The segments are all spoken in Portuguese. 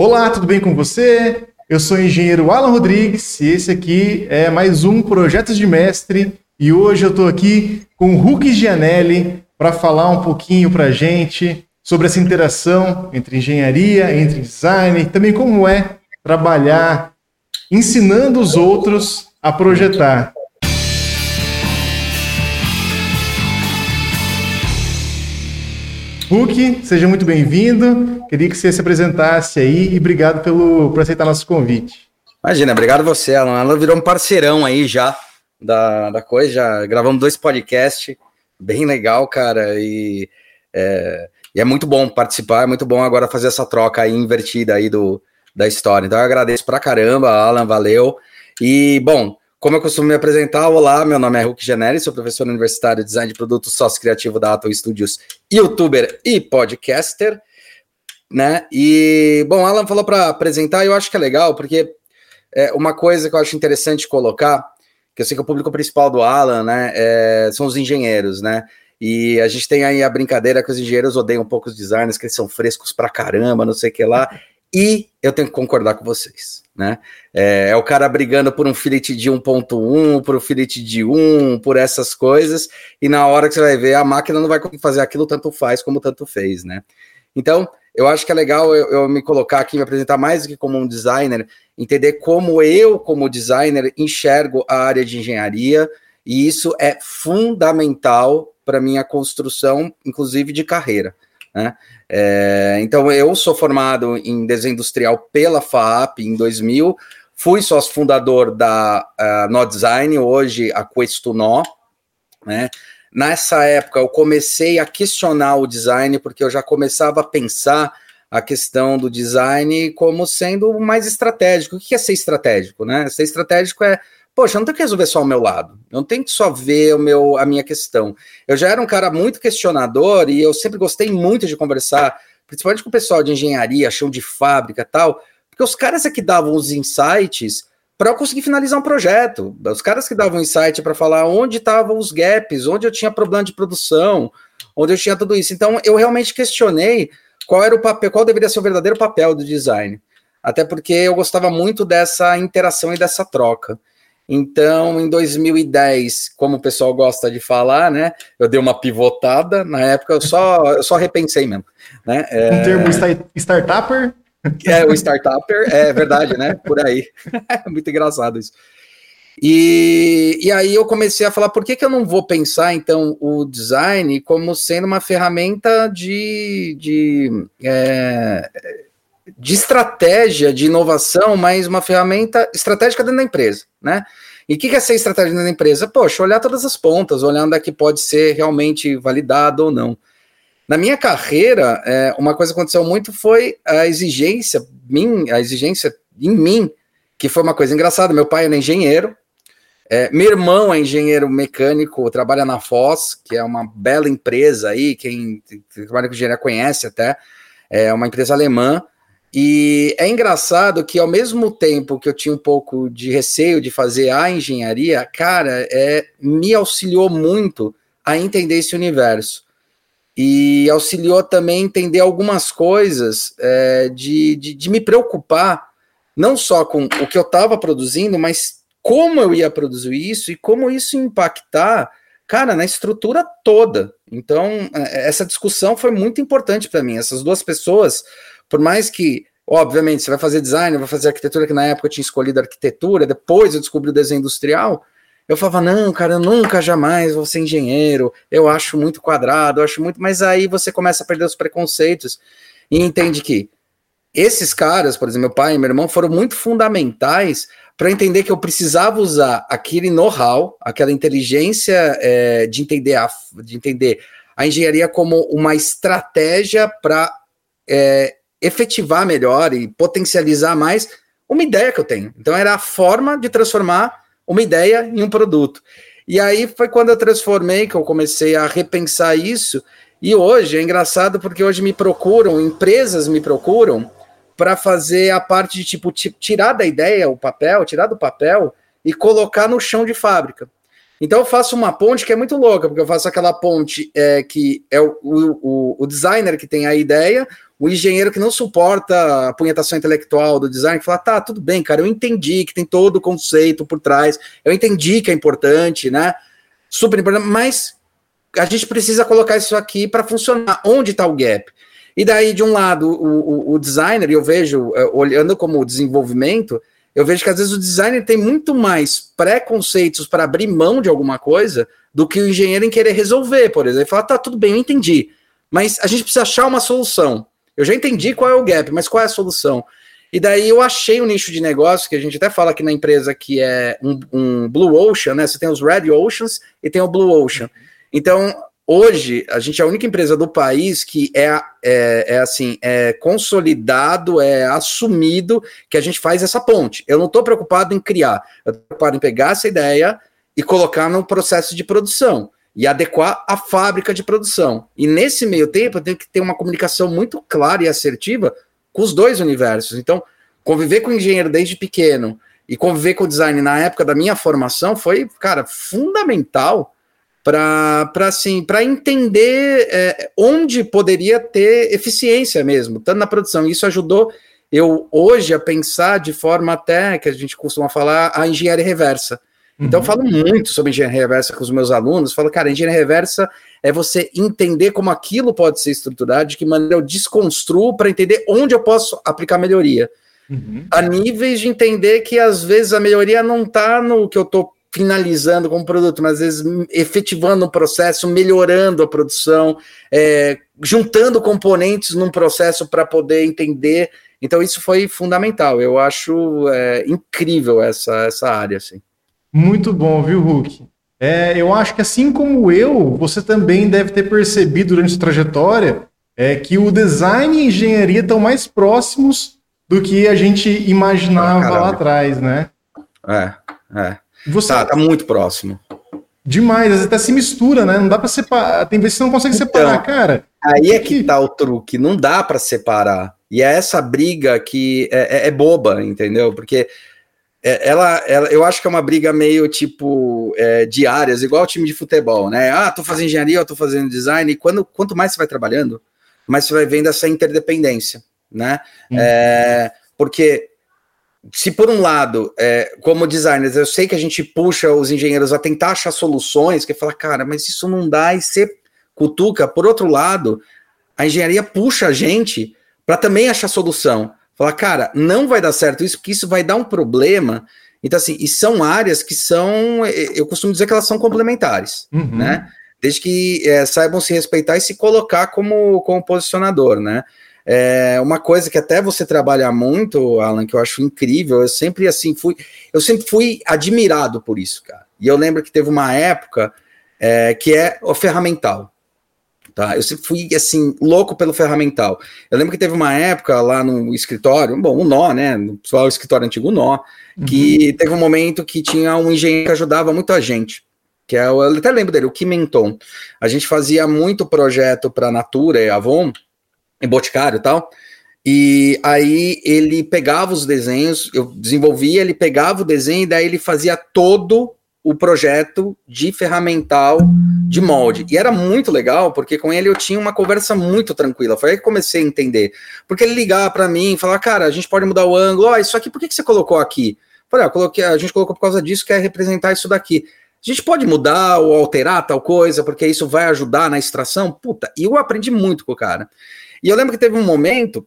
Olá, tudo bem com você? Eu sou o engenheiro Alan Rodrigues e esse aqui é mais um Projetos de Mestre e hoje eu estou aqui com o Hulk Gianelli para falar um pouquinho para a gente sobre essa interação entre engenharia, entre design, e também como é trabalhar ensinando os outros a projetar. Hulk, seja muito bem-vindo. Queria que você se apresentasse aí e obrigado pelo, por aceitar nosso convite. Imagina, obrigado você, Alan. Ela virou um parceirão aí já da, da coisa, já gravamos dois podcasts, bem legal, cara, e é, e é muito bom participar, é muito bom agora fazer essa troca aí invertida aí do, da história. Então eu agradeço pra caramba, Alan, valeu. E, bom, como eu costumo me apresentar, olá, meu nome é Hulk Generi, sou professor universitário de design de produtos sócio criativo da Atom Studios, youtuber e podcaster, né? E, bom, Alan falou para apresentar, eu acho que é legal, porque é uma coisa que eu acho interessante colocar, que eu sei que o público principal do Alan, né, é, são os engenheiros, né? E a gente tem aí a brincadeira que os engenheiros odeiam um pouco os designers, que eles são frescos pra caramba, não sei o que lá. E eu tenho que concordar com vocês, né? É, é o cara brigando por um fillet de 1.1, por um fillet de 1, por essas coisas, e na hora que você vai ver, a máquina não vai fazer aquilo, tanto faz como tanto fez, né? Então, eu acho que é legal eu, eu, me colocar aqui, me apresentar mais do que como um designer, entender como eu, como designer, enxergo a área de engenharia, e isso é fundamental para minha construção, inclusive de carreira. Né? É, então, eu sou formado em desenho industrial pela FAP em 2000, fui sócio fundador da uh, No Design, hoje a Questo No, né? Nessa época, eu comecei a questionar o design, porque eu já começava a pensar a questão do design como sendo mais estratégico. O que é ser estratégico? Né? Ser estratégico é poxa, eu não tenho que resolver só o meu lado, eu não tenho que só ver o meu, a minha questão. Eu já era um cara muito questionador e eu sempre gostei muito de conversar, principalmente com o pessoal de engenharia, chão de fábrica tal, porque os caras é que davam os insights para eu conseguir finalizar um projeto. Os caras que davam insight para falar onde estavam os gaps, onde eu tinha problema de produção, onde eu tinha tudo isso. Então, eu realmente questionei qual era o papel, qual deveria ser o verdadeiro papel do design. Até porque eu gostava muito dessa interação e dessa troca. Então, em 2010, como o pessoal gosta de falar, né? Eu dei uma pivotada. Na época, eu só, eu só repensei mesmo. Né? É... Um termo startupper? É, o startupper, é verdade, né? Por aí. É muito engraçado isso. E, e aí eu comecei a falar, por que, que eu não vou pensar, então, o design como sendo uma ferramenta de, de é, de estratégia de inovação, mas uma ferramenta estratégica dentro da empresa, né? E o que, que é ser estratégia dentro da empresa? Poxa, olhar todas as pontas, olhar onde é que pode ser realmente validado ou não. Na minha carreira, é, uma coisa que aconteceu muito foi a exigência, mim, a exigência em mim, que foi uma coisa engraçada. Meu pai era engenheiro, é, meu irmão é engenheiro mecânico, trabalha na Foz, que é uma bela empresa aí, quem trabalha com engenharia conhece até, é uma empresa alemã. E é engraçado que, ao mesmo tempo que eu tinha um pouco de receio de fazer a engenharia, cara, é, me auxiliou muito a entender esse universo. E auxiliou também a entender algumas coisas é, de, de, de me preocupar, não só com o que eu estava produzindo, mas como eu ia produzir isso e como isso impactar, cara, na estrutura toda. Então, é, essa discussão foi muito importante para mim. Essas duas pessoas por mais que, obviamente, você vai fazer design, vai fazer arquitetura, que na época eu tinha escolhido arquitetura, depois eu descobri o desenho industrial, eu falava, não, cara, eu nunca jamais vou ser engenheiro, eu acho muito quadrado, eu acho muito, mas aí você começa a perder os preconceitos e entende que esses caras, por exemplo, meu pai e meu irmão, foram muito fundamentais para entender que eu precisava usar aquele know-how, aquela inteligência é, de, entender a, de entender a engenharia como uma estratégia para é, efetivar melhor e potencializar mais uma ideia que eu tenho. Então era a forma de transformar uma ideia em um produto. E aí foi quando eu transformei que eu comecei a repensar isso. E hoje é engraçado porque hoje me procuram, empresas me procuram para fazer a parte de tipo tirar da ideia o papel, tirar do papel e colocar no chão de fábrica. Então eu faço uma ponte que é muito louca, porque eu faço aquela ponte é, que é o, o, o designer que tem a ideia, o engenheiro que não suporta a punhetação intelectual do design, fala, tá, tudo bem, cara, eu entendi que tem todo o conceito por trás, eu entendi que é importante, né? Super importante, mas a gente precisa colocar isso aqui para funcionar. Onde está o gap? E daí, de um lado, o, o, o designer, eu vejo, é, olhando como desenvolvimento, eu vejo que às vezes o designer tem muito mais preconceitos para abrir mão de alguma coisa do que o engenheiro em querer resolver, por exemplo. Ele fala, tá, tudo bem, eu entendi, mas a gente precisa achar uma solução. Eu já entendi qual é o gap, mas qual é a solução? E daí eu achei um nicho de negócio que a gente até fala aqui na empresa que é um, um Blue Ocean, né? Você tem os Red Oceans e tem o Blue Ocean. Então, hoje, a gente é a única empresa do país que é, é, é, assim, é consolidado, é assumido que a gente faz essa ponte. Eu não estou preocupado em criar, eu estou preocupado em pegar essa ideia e colocar no processo de produção e adequar a fábrica de produção. E nesse meio tempo, eu tenho que ter uma comunicação muito clara e assertiva com os dois universos. Então, conviver com o engenheiro desde pequeno e conviver com o design na época da minha formação foi, cara, fundamental para assim, entender é, onde poderia ter eficiência mesmo, tanto na produção. Isso ajudou eu hoje a pensar de forma até que a gente costuma falar a engenharia reversa. Então, eu uhum. falo muito sobre engenharia reversa com os meus alunos. Falo, cara, engenharia reversa é você entender como aquilo pode ser estruturado, de que maneira eu desconstruo para entender onde eu posso aplicar melhoria. Uhum. A níveis de entender que às vezes a melhoria não está no que eu estou finalizando como produto, mas às vezes efetivando um processo, melhorando a produção, é, juntando componentes num processo para poder entender. Então, isso foi fundamental. Eu acho é, incrível essa, essa área. Assim. Muito bom, viu, Hulk? É, eu acho que assim como eu, você também deve ter percebido durante sua trajetória é, que o design e a engenharia estão mais próximos do que a gente imaginava ah, lá atrás, né? É, é. Você... Tá, tá muito próximo. Demais, às vezes até se mistura, né? Não dá para separar. Tem vezes que você não consegue então, separar, cara. Aí é que tá o truque, não dá para separar. E é essa briga que é, é, é boba, entendeu? Porque é, ela, ela, eu acho que é uma briga meio tipo é, de áreas, igual o time de futebol, né? Ah, tô fazendo engenharia, eu tô fazendo design, e quando, quanto mais você vai trabalhando, mais você vai vendo essa interdependência, né? Uhum. É, porque se por um lado, é, como designers, eu sei que a gente puxa os engenheiros a tentar achar soluções, que fala, cara, mas isso não dá, e você cutuca. Por outro lado, a engenharia puxa a gente para também achar solução. Falar, cara, não vai dar certo isso, porque isso vai dar um problema. Então, assim, e são áreas que são, eu costumo dizer que elas são complementares, uhum. né? Desde que é, saibam se respeitar e se colocar como, como posicionador, né? É uma coisa que até você trabalha muito, Alan, que eu acho incrível. Eu sempre assim fui, eu sempre fui admirado por isso, cara. E eu lembro que teve uma época é, que é o ferramental. Tá? Eu sempre fui assim, louco pelo ferramental. Eu lembro que teve uma época lá no escritório, bom, o um nó, né? No pessoal, escritório antigo, nó, que uhum. teve um momento que tinha um engenheiro que ajudava muito a gente. Que é, eu até lembro dele, o Kimenton. A gente fazia muito projeto para Natura e Avon, em Boticário e tal. E aí ele pegava os desenhos, eu desenvolvia, ele pegava o desenho e daí ele fazia todo o projeto de ferramental de molde. E era muito legal, porque com ele eu tinha uma conversa muito tranquila. Foi aí que comecei a entender. Porque ele ligava para mim e falava, cara, a gente pode mudar o ângulo. Ó, oh, isso aqui, por que, que você colocou aqui? Falei, ah, coloquei, a gente colocou por causa disso, quer representar isso daqui. A gente pode mudar ou alterar tal coisa, porque isso vai ajudar na extração? Puta, e eu aprendi muito com o cara. E eu lembro que teve um momento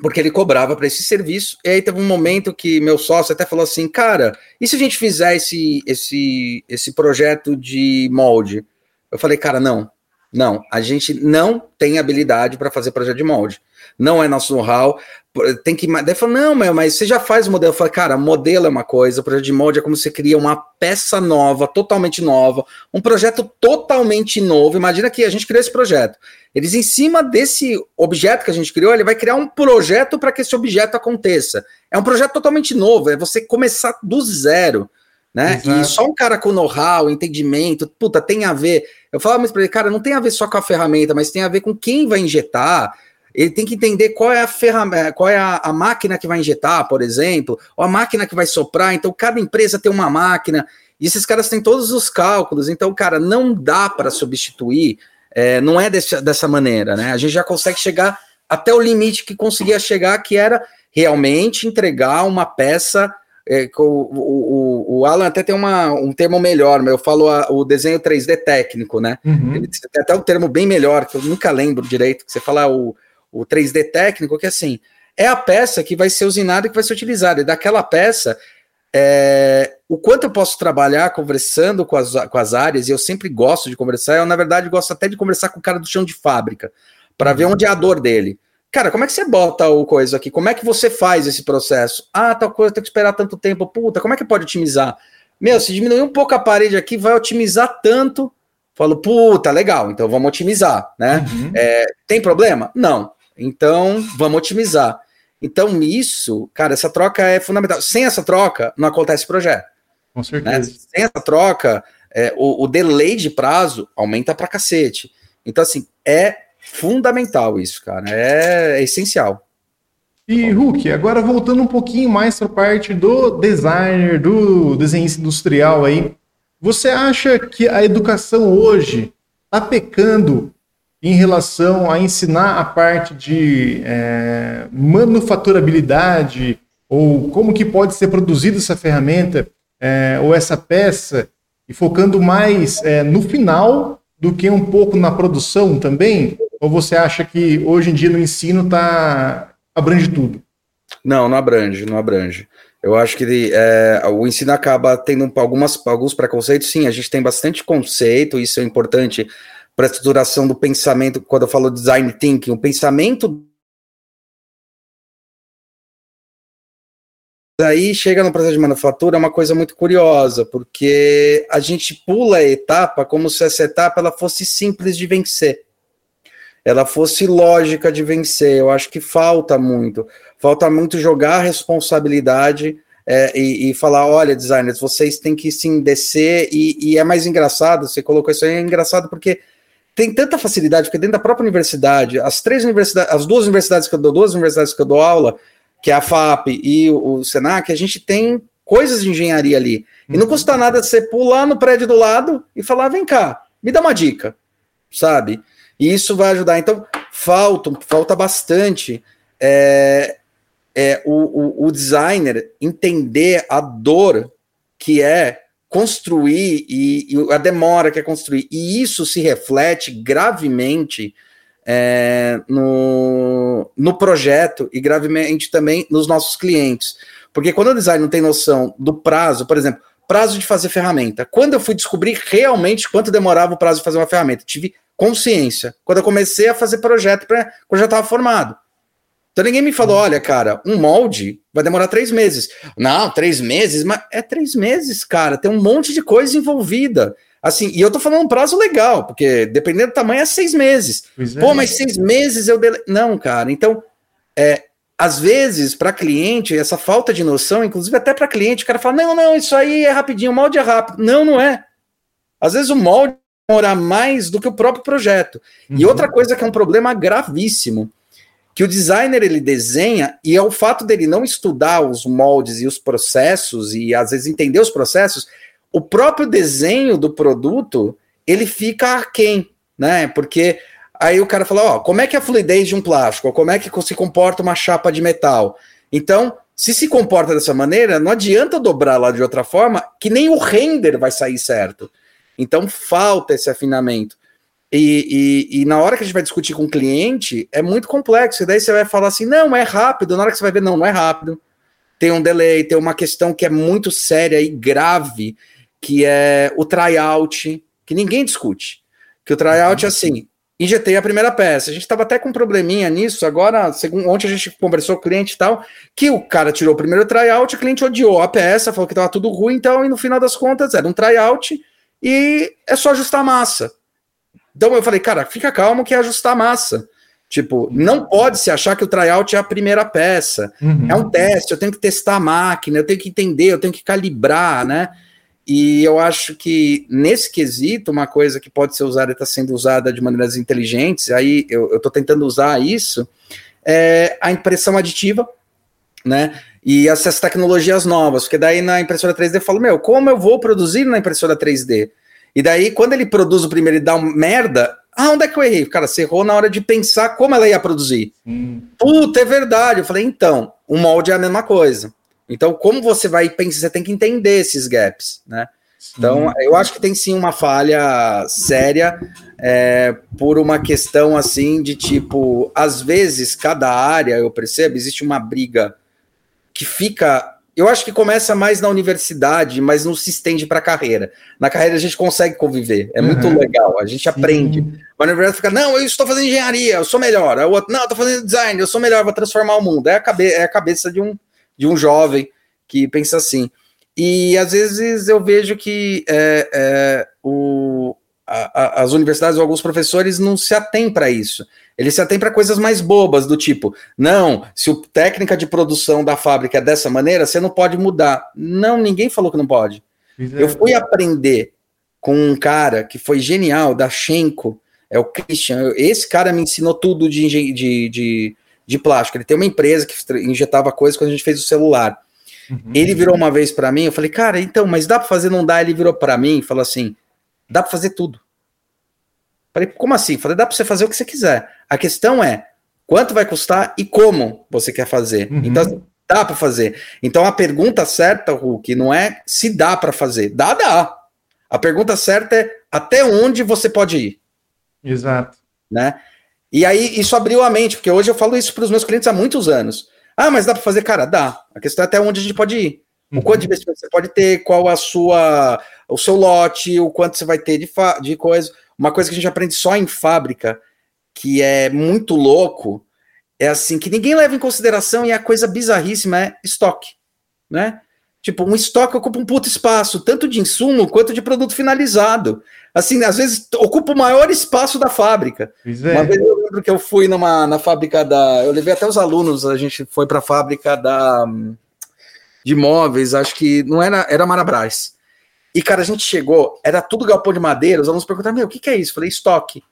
porque ele cobrava para esse serviço. E aí teve um momento que meu sócio até falou assim, cara, e se a gente fizer esse, esse, esse projeto de molde? Eu falei, cara, não, não, a gente não tem habilidade para fazer projeto de molde. Não é nosso know-how. Tem que. Daí falou, não, mas você já faz o modelo. Eu falei, cara, modelo é uma coisa, o projeto de molde é como você cria uma peça nova, totalmente nova, um projeto totalmente novo. Imagina que a gente criou esse projeto. Eles, em cima desse objeto que a gente criou, ele vai criar um projeto para que esse objeto aconteça. É um projeto totalmente novo, é você começar do zero. Né? E só um cara com know-how, entendimento, puta, tem a ver. Eu falava mais para ele, cara, não tem a ver só com a ferramenta, mas tem a ver com quem vai injetar. Ele tem que entender qual é a ferramenta, qual é a, a, máquina que vai injetar, por exemplo, ou a máquina que vai soprar. Então, cada empresa tem uma máquina, e esses caras têm todos os cálculos. Então, cara, não dá para substituir é, não é desse, dessa maneira, né? A gente já consegue chegar até o limite que conseguia chegar, que era realmente entregar uma peça. É, o, o, o, Alan até tem uma, um termo melhor, mas eu falo a, o desenho 3D técnico, né? Uhum. Ele tem até um termo bem melhor, que eu nunca lembro direito, que você fala o, o 3D técnico, que assim, é a peça que vai ser usinada e que vai ser utilizada. E daquela peça, é, o quanto eu posso trabalhar conversando com as, com as áreas, e eu sempre gosto de conversar, eu, na verdade, gosto até de conversar com o cara do chão de fábrica, para ver onde é a dor dele. Cara, como é que você bota o coisa aqui? Como é que você faz esse processo? Ah, tal coisa tem que esperar tanto tempo. Puta, como é que pode otimizar? Meu, se diminuir um pouco a parede aqui, vai otimizar tanto. Falo, puta, legal, então vamos otimizar, né? Uhum. É, tem problema? Não. Então, vamos otimizar. Então, isso, cara, essa troca é fundamental. Sem essa troca, não acontece projeto. Com certeza. Né? Sem essa troca, é, o, o delay de prazo aumenta pra cacete. Então, assim, é fundamental isso, cara. É, é essencial. E Hulk, agora voltando um pouquinho mais para a parte do designer, do desenhista industrial aí, você acha que a educação hoje está pecando em relação a ensinar a parte de é, manufaturabilidade ou como que pode ser produzida essa ferramenta é, ou essa peça e focando mais é, no final do que um pouco na produção também? Ou você acha que hoje em dia no ensino tá abrange tudo? Não, não abrange, não abrange. Eu acho que é, o ensino acaba tendo algumas, alguns preconceitos. Sim, a gente tem bastante conceito, isso é importante para a estruturação do pensamento. Quando eu falo design thinking, o pensamento. Aí chega no processo de manufatura é uma coisa muito curiosa, porque a gente pula a etapa como se essa etapa ela fosse simples de vencer ela fosse lógica de vencer. Eu acho que falta muito. Falta muito jogar a responsabilidade é, e, e, falar: olha, designers, vocês têm que sim descer. E, e, é mais engraçado, você colocou isso aí, é engraçado porque tem tanta facilidade, porque dentro da própria universidade, as três universidades, as duas universidades que eu dou, duas universidades que eu dou aula, que é a FAP e o, o Senac, a gente tem coisas de engenharia ali. E não custa nada você pular no prédio do lado e falar: vem cá, me dá uma dica, sabe? E isso vai ajudar. Então, falta, falta bastante é, é, o, o, o designer entender a dor que é construir e, e, a demora que é construir. E isso se reflete gravemente é, no, no projeto e gravemente também nos nossos clientes. Porque quando o design não tem noção do prazo, por exemplo, prazo de fazer ferramenta. Quando eu fui descobrir realmente quanto demorava o prazo de fazer uma ferramenta, tive consciência. Quando eu comecei a fazer projeto, pra, quando eu já estava formado. Então ninguém me falou, olha, cara, um molde vai demorar três meses. Não, três meses, mas é três meses, cara. Tem um monte de coisa envolvida. Assim, e eu tô falando um prazo legal, porque dependendo do tamanho é seis meses. É. Pô, mas seis meses eu dele... não, cara. Então, é, às vezes para cliente essa falta de noção, inclusive até para cliente, o cara fala, não, não, isso aí é rapidinho, o molde é rápido. Não, não é. Às vezes o molde demorar mais do que o próprio projeto. Uhum. E outra coisa que é um problema gravíssimo, que o designer ele desenha e é o fato dele não estudar os moldes e os processos e às vezes entender os processos, o próprio desenho do produto ele fica aquém, né? Porque aí o cara fala, ó, como é que é a fluidez de um plástico? Como é que se comporta uma chapa de metal? Então, se se comporta dessa maneira, não adianta dobrar lá de outra forma, que nem o render vai sair certo. Então falta esse afinamento. E, e, e, na hora que a gente vai discutir com o cliente, é muito complexo. E daí você vai falar assim: não, é rápido. Na hora que você vai ver, não, não é rápido. Tem um delay, tem uma questão que é muito séria e grave, que é o tryout, que ninguém discute. Que o tryout é assim: injetei a primeira peça. A gente estava até com um probleminha nisso. Agora, segundo, ontem a gente conversou com o cliente e tal, que o cara tirou o primeiro tryout, o cliente odiou a peça, falou que estava tudo ruim, então, e no final das contas era um tryout e é só ajustar a massa. Então eu falei, cara, fica calmo que é ajustar a massa. Tipo, não pode se achar que o tryout é a primeira peça. Uhum. É um teste, eu tenho que testar a máquina, eu tenho que entender, eu tenho que calibrar, né? E eu acho que nesse quesito, uma coisa que pode ser usada e está sendo usada de maneiras inteligentes, aí eu estou tentando usar isso, é a impressão aditiva, né? E essas tecnologias novas, porque daí na impressora 3D eu falo, meu, como eu vou produzir na impressora 3D? E daí, quando ele produz o primeiro e dá uma merda, Ah, onde é que eu errei? Cara, você errou na hora de pensar como ela ia produzir. Hum. Puta, é verdade. Eu falei, então, o molde é a mesma coisa. Então, como você vai pensar, você tem que entender esses gaps, né? Então, eu acho que tem sim uma falha séria é, por uma questão assim de tipo, às vezes, cada área, eu percebo, existe uma briga que fica. Eu acho que começa mais na universidade, mas não se estende para a carreira. Na carreira a gente consegue conviver, é uhum. muito legal, a gente sim. aprende. Mas na verdade fica, não, eu estou fazendo engenharia, eu sou melhor. O outro, não, eu estou fazendo design, eu sou melhor, vou transformar o mundo. É a, cabe é a cabeça de um, de um jovem que pensa assim. E às vezes eu vejo que é, é, o, a, a, as universidades ou alguns professores não se atêm para isso. Eles se atêm para coisas mais bobas, do tipo, não, se a técnica de produção da fábrica é dessa maneira, você não pode mudar. Não, ninguém falou que não pode. Eu fui aprender com um cara que foi genial, da Schenko, é o Christian. Esse cara me ensinou tudo de, de, de, de plástico. Ele tem uma empresa que injetava coisas quando a gente fez o celular. Uhum. Ele virou uma vez para mim, eu falei, cara, então, mas dá para fazer, não dá? Ele virou para mim e falou assim: dá para fazer tudo. Falei, como assim? Falei, dá para você fazer o que você quiser. A questão é quanto vai custar e como você quer fazer. Uhum. Então, dá para fazer. Então, a pergunta certa, Hulk, não é se dá para fazer. Dá, dá. A pergunta certa é até onde você pode ir. Exato. Né? E aí, isso abriu a mente, porque hoje eu falo isso para os meus clientes há muitos anos. Ah, mas dá para fazer, cara? Dá. A questão é até onde a gente pode ir. Uhum. O quanto de investimento você pode ter, qual a sua, o seu lote, o quanto você vai ter de, de coisa. Uma coisa que a gente aprende só em fábrica, que é muito louco, é assim, que ninguém leva em consideração e a coisa bizarríssima é estoque, né? Tipo, um estoque ocupa um puto espaço, tanto de insumo quanto de produto finalizado. Assim, às vezes ocupa o maior espaço da fábrica. É. Uma vez eu lembro que eu fui numa, na fábrica da. Eu levei até os alunos, a gente foi para a fábrica da de móveis, acho que não era, era Marabras. E, cara, a gente chegou, era tudo galpão de madeira, os alunos perguntaram, meu, o que, que é isso? Eu falei, estoque.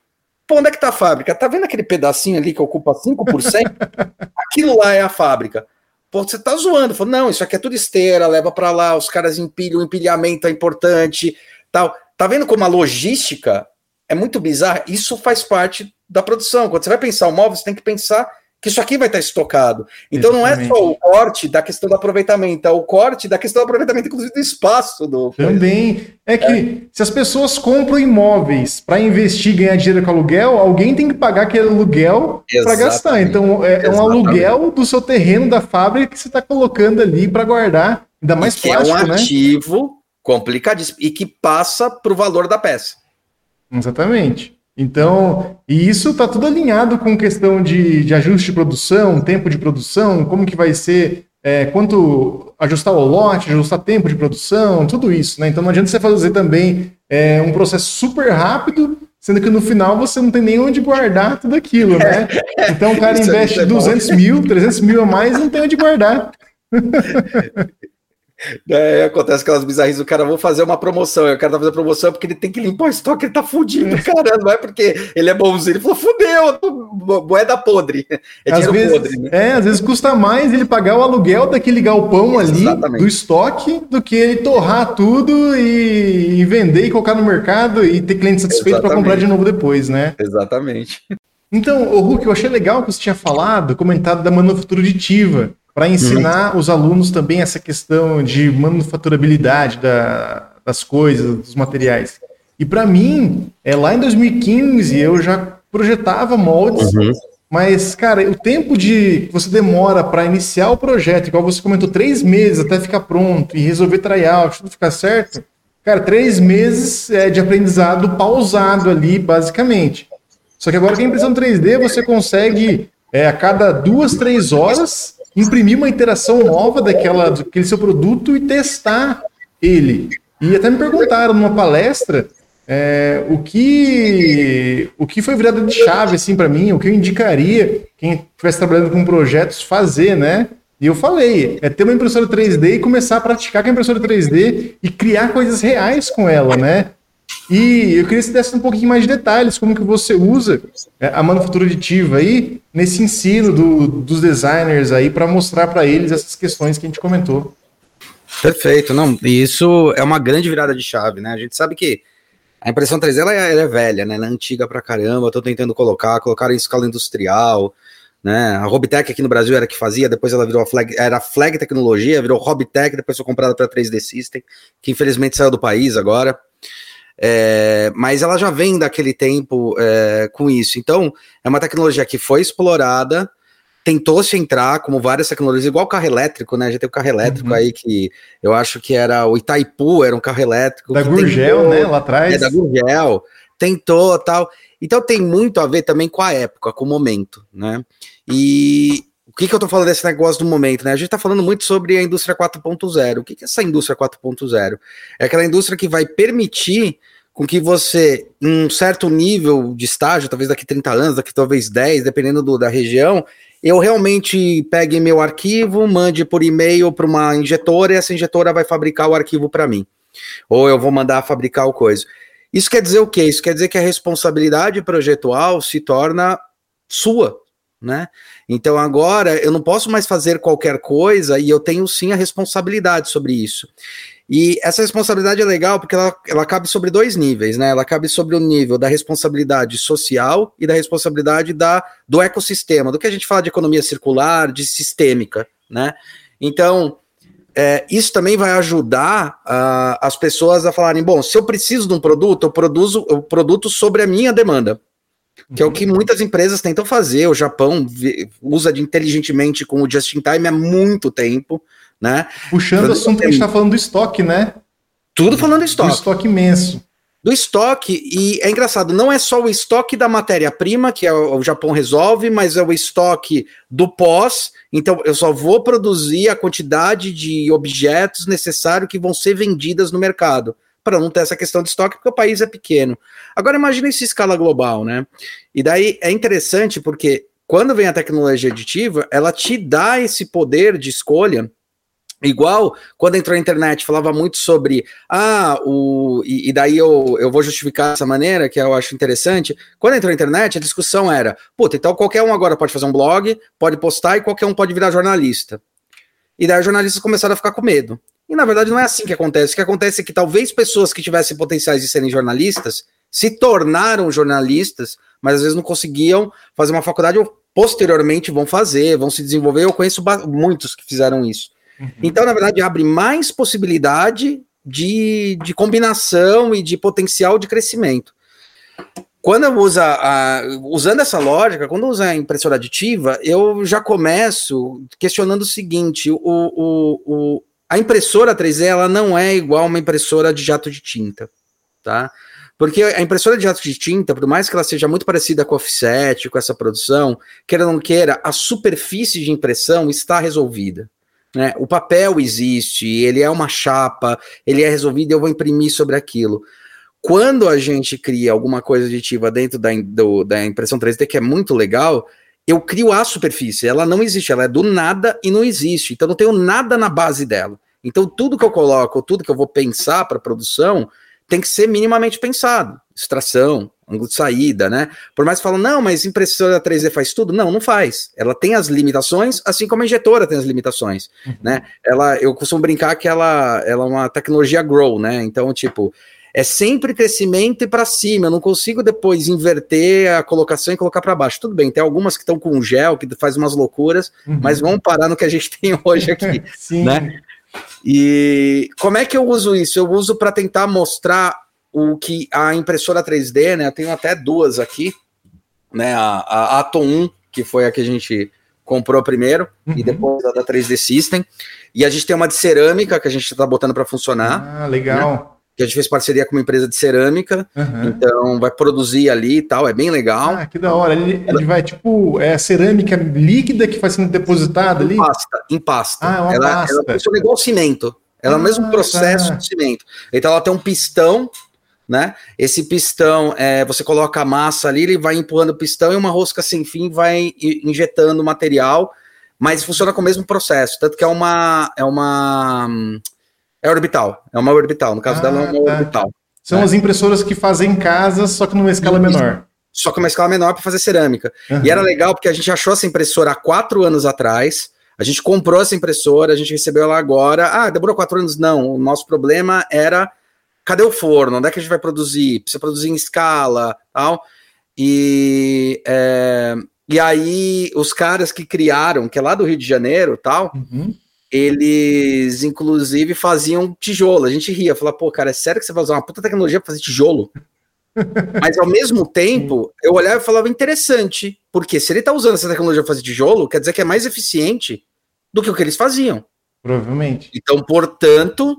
Pô, onde é que tá a fábrica? Tá vendo aquele pedacinho ali que ocupa 5%? Aquilo lá é a fábrica. Pô, você tá zoando. Falei, não, isso aqui é tudo esteira, leva para lá, os caras empilham, o empilhamento é importante, tal. Tá vendo como a logística é muito bizarra? Isso faz parte da produção. Quando você vai pensar o móvel, você tem que pensar que isso aqui vai estar estocado. Então Exatamente. não é só o corte da questão do aproveitamento, é o corte da questão do aproveitamento, inclusive, do espaço. Do... Também. É que é. se as pessoas compram imóveis para investir e ganhar dinheiro com aluguel, alguém tem que pagar aquele aluguel para gastar. Então é, é, um aluguel do seu terreno, da fábrica, que você está colocando ali para guardar. Ainda mais e plástico, é um né? ativo complicadíssimo e que passa para o valor da peça. Exatamente. Então, e isso está tudo alinhado com questão de, de ajuste de produção, tempo de produção, como que vai ser, é, quanto ajustar o lote, ajustar tempo de produção, tudo isso, né? Então não adianta você fazer também é, um processo super rápido, sendo que no final você não tem nem onde guardar tudo aquilo, né? Então o cara é investe 200 mil, 300 mil a mais e não tem onde guardar. É, acontece aquelas bizarrices, o cara, vou fazer uma promoção, e o cara tá fazendo promoção porque ele tem que limpar o estoque, ele tá fudido, caramba, não é porque ele é bonzinho, ele falou, fudeu, moeda podre, é às vezes, podre, né? É, às vezes custa mais ele pagar o aluguel daquele galpão ali, Exatamente. do estoque, do que ele torrar tudo e, e, vender e colocar no mercado e ter cliente satisfeito para comprar de novo depois, né? Exatamente. Então, o Hulk, eu achei legal que você tinha falado, comentado da manufatura aditiva, para ensinar uhum. os alunos também essa questão de manufaturabilidade da, das coisas, dos materiais. E para mim, é, lá em 2015 eu já projetava moldes, uhum. mas, cara, o tempo de que você demora para iniciar o projeto, igual você comentou, três meses até ficar pronto e resolver tryout, tudo ficar certo, cara, três meses é, de aprendizado pausado ali, basicamente. Só que agora com a impressão 3D você consegue, é, a cada duas, três horas, imprimir uma interação nova daquela, daquele seu produto e testar ele. E até me perguntaram numa palestra é, o que o que foi virada de chave assim para mim, o que eu indicaria quem estivesse trabalhando com projetos fazer, né? E eu falei, é ter uma impressora 3D e começar a praticar com a impressora 3D e criar coisas reais com ela, né? E eu queria que você desse um pouquinho mais de detalhes, como que você usa é, a manufatura aditiva aí nesse ensino do, dos designers aí para mostrar para eles essas questões que a gente comentou. Perfeito, não, e isso é uma grande virada de chave, né? A gente sabe que A impressão 3D ela é, ela é velha, né? Ela é antiga pra caramba. Tô tentando colocar, colocar em escala industrial. Né? A Robitech aqui no Brasil era que fazia, depois ela virou a Flag, era Flag Tecnologia, virou Robitech, depois foi comprada para 3D System, que infelizmente saiu do país agora. É, mas ela já vem daquele tempo é, com isso. Então, é uma tecnologia que foi explorada, tentou se entrar, como várias tecnologias, igual carro elétrico, né? Já tem o carro elétrico uhum. aí que eu acho que era o Itaipu, era um carro elétrico. Da Gurgel, tentou, né? Lá atrás. É, da Gurgel, tentou tal. Então tem muito a ver também com a época, com o momento, né? E o que, que eu tô falando desse negócio do momento, né? A gente tá falando muito sobre a indústria 4.0. O que, que é essa indústria 4.0? É aquela indústria que vai permitir com que você, em um certo nível de estágio, talvez daqui 30 anos, daqui talvez 10, dependendo do, da região, eu realmente pegue meu arquivo, mande por e-mail para uma injetora e essa injetora vai fabricar o arquivo para mim. Ou eu vou mandar fabricar o coisa. Isso quer dizer o quê? Isso quer dizer que a responsabilidade projetual se torna sua, né? Então agora eu não posso mais fazer qualquer coisa e eu tenho sim a responsabilidade sobre isso. E essa responsabilidade é legal porque ela, ela cabe sobre dois níveis, né? Ela cabe sobre o nível da responsabilidade social e da responsabilidade da, do ecossistema, do que a gente fala de economia circular, de sistêmica, né? Então, é, isso também vai ajudar uh, as pessoas a falarem: bom, se eu preciso de um produto, eu produzo o produto sobre a minha demanda. Que é o que uhum. muitas empresas tentam fazer. O Japão usa de inteligentemente com o just in time há muito tempo né? Puxando o assunto que a gente está falando do estoque, né? Tudo falando do estoque. Do estoque imenso. Do estoque, e é engraçado, não é só o estoque da matéria-prima que é o Japão resolve, mas é o estoque do pós. Então, eu só vou produzir a quantidade de objetos necessários que vão ser vendidas no mercado, para não ter essa questão de estoque, porque o país é pequeno. Agora, imagine essa escala global, né? E daí é interessante porque quando vem a tecnologia aditiva, ela te dá esse poder de escolha Igual quando entrou a internet, falava muito sobre ah, o. E, e, daí eu, eu vou justificar dessa maneira, que eu acho interessante. Quando entrou a internet, a discussão era: puta, então qualquer um agora pode fazer um blog, pode postar e qualquer um pode virar jornalista. E daí os jornalistas começaram a ficar com medo. E na verdade não é assim que acontece. O que acontece é que talvez pessoas que tivessem potenciais de serem jornalistas se tornaram jornalistas, mas às vezes não conseguiam fazer uma faculdade ou posteriormente vão fazer, vão se desenvolver. Eu conheço muitos que fizeram isso. Uhum. Então, na verdade, abre mais possibilidade de, de combinação e de potencial de crescimento. Quando uso a, usando essa lógica, quando uso a impressora aditiva, eu já começo questionando o seguinte: o, o, o, a impressora 3D ela não é igual uma impressora de jato de tinta, tá? Porque a impressora de jato de tinta, por mais que ela seja muito parecida com a offset, com essa produção, queira ou não queira, a superfície de impressão está resolvida. Né? O papel existe, ele é uma chapa, ele é resolvido eu vou imprimir sobre aquilo. Quando a gente cria alguma coisa aditiva dentro da, do, da impressão 3D, que é muito legal, eu crio a superfície, ela não existe, ela é do nada e não existe, então não tenho nada na base dela. Então tudo que eu coloco, tudo que eu vou pensar para produção, tem que ser minimamente pensado. Extração, ângulo de saída, né? Por mais que falam, não, mas impressora 3D faz tudo. Não, não faz. Ela tem as limitações, assim como a injetora tem as limitações, uhum. né? Ela, eu costumo brincar que ela, ela é uma tecnologia grow, né? Então, tipo, é sempre crescimento e para cima. Eu não consigo depois inverter a colocação e colocar para baixo. Tudo bem, tem algumas que estão com gel, que faz umas loucuras, uhum. mas vamos parar no que a gente tem hoje aqui, né? E como é que eu uso isso? Eu uso para tentar mostrar o que a impressora 3D, né? Eu tenho até duas aqui, né? A, a Atom 1, que foi a que a gente comprou primeiro, uhum. e depois a da 3D System. E a gente tem uma de cerâmica que a gente está botando para funcionar. Ah, legal. Né? Que a gente fez parceria com uma empresa de cerâmica, uhum. então vai produzir ali e tal, é bem legal. Ah, que da hora. Ele, ele vai, tipo, é cerâmica líquida que vai sendo depositada ali? Em pasta, em pasta. Ah, é uma ela, pasta. Ela funciona igual cimento. Ela ah, é o mesmo ah, processo tá. de cimento. Então ela tem um pistão né? Esse pistão, é, você coloca a massa ali, ele vai empurrando o pistão e uma rosca sem fim vai injetando material, mas funciona com o mesmo processo, tanto que é uma é uma é orbital, é uma orbital, no caso ah, dela é uma tá. orbital. São né? as impressoras que fazem em casa, só que numa escala menor. Só que uma escala menor para fazer cerâmica. Uhum. E era legal porque a gente achou essa impressora há quatro anos atrás. A gente comprou essa impressora, a gente recebeu ela agora. Ah, demorou quatro anos? Não. O nosso problema era cadê o forno? Onde é que a gente vai produzir? Precisa produzir em escala, tal. E, é, e aí, os caras que criaram, que é lá do Rio de Janeiro, tal, uhum. Eles, inclusive, faziam tijolo. A gente ria, falava, pô, cara, é sério que você vai usar uma puta tecnologia para fazer tijolo? Mas ao mesmo tempo, eu olhava e falava interessante, porque se ele está usando essa tecnologia para fazer tijolo, quer dizer que é mais eficiente do que o que eles faziam. Provavelmente. Então, portanto,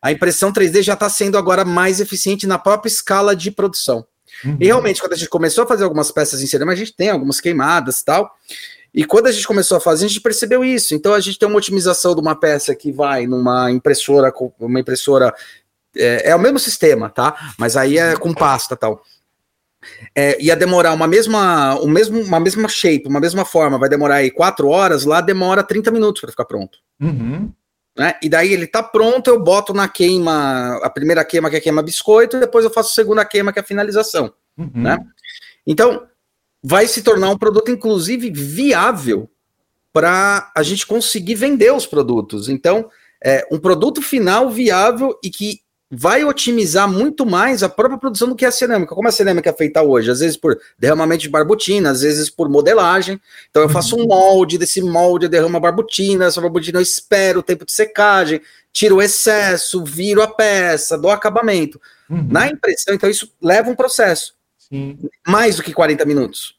a impressão 3D já está sendo agora mais eficiente na própria escala de produção. Uhum. E realmente, quando a gente começou a fazer algumas peças em cerâmica, a gente tem algumas queimadas e tal. E quando a gente começou a fazer, a gente percebeu isso. Então a gente tem uma otimização de uma peça que vai numa impressora, uma impressora é, é o mesmo sistema, tá? Mas aí é com pasta tal. É, ia demorar uma mesma, um mesmo, uma mesma shape, uma mesma forma, vai demorar aí quatro horas, lá demora 30 minutos para ficar pronto. Uhum. Né? E daí ele tá pronto, eu boto na queima, a primeira queima que é queima biscoito, e depois eu faço a segunda queima que é a finalização. Uhum. Né? Então, vai se tornar um produto, inclusive, viável para a gente conseguir vender os produtos. Então, é um produto final viável e que vai otimizar muito mais a própria produção do que a cerâmica. Como a cerâmica é feita hoje? Às vezes por derramamento de barbutina, às vezes por modelagem. Então eu faço um uhum. molde, desse molde eu derramo a barbutina, essa barbutina eu espero o tempo de secagem, tiro o excesso, viro a peça, dou acabamento. Uhum. Na impressão, então isso leva um processo. Sim. Mais do que 40 minutos.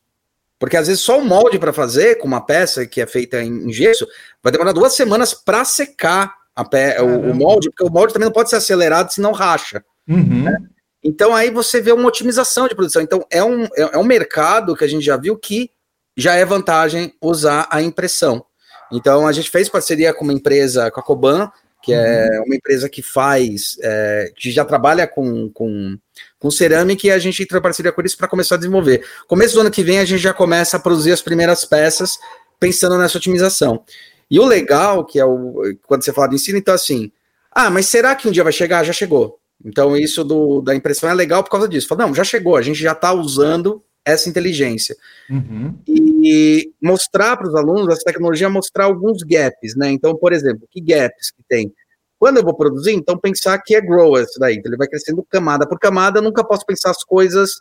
Porque às vezes só o molde para fazer com uma peça que é feita em gesso vai demorar duas semanas para secar pé, o, o, molde, porque o molde também não pode ser acelerado, senão racha. Uhum. Né? Então aí você vê uma otimização de produção. Então é um, é, é um mercado que a gente já viu que já é vantagem usar a impressão. Então a gente fez parceria com uma empresa, com a Coban, que é uhum. uma empresa que faz, é, que já trabalha com, com, com cerâmica e a gente entrou em parceria com eles para começar a desenvolver. Começo do ano que vem a gente já começa a produzir as primeiras peças pensando nessa otimização. E o legal, que é o quando você fala de ensino, então assim, ah, mas será que um dia vai chegar? Já chegou. Então isso do, da impressão é legal por causa disso. Fala, não, já chegou, a gente já está usando essa inteligência. Uhum. E mostrar para os alunos, essa tecnologia mostrar alguns gaps, né? Então, por exemplo, que gaps que tem? Quando eu vou produzir, então pensar que é grow isso daí, então ele vai crescendo camada por camada, nunca posso pensar as coisas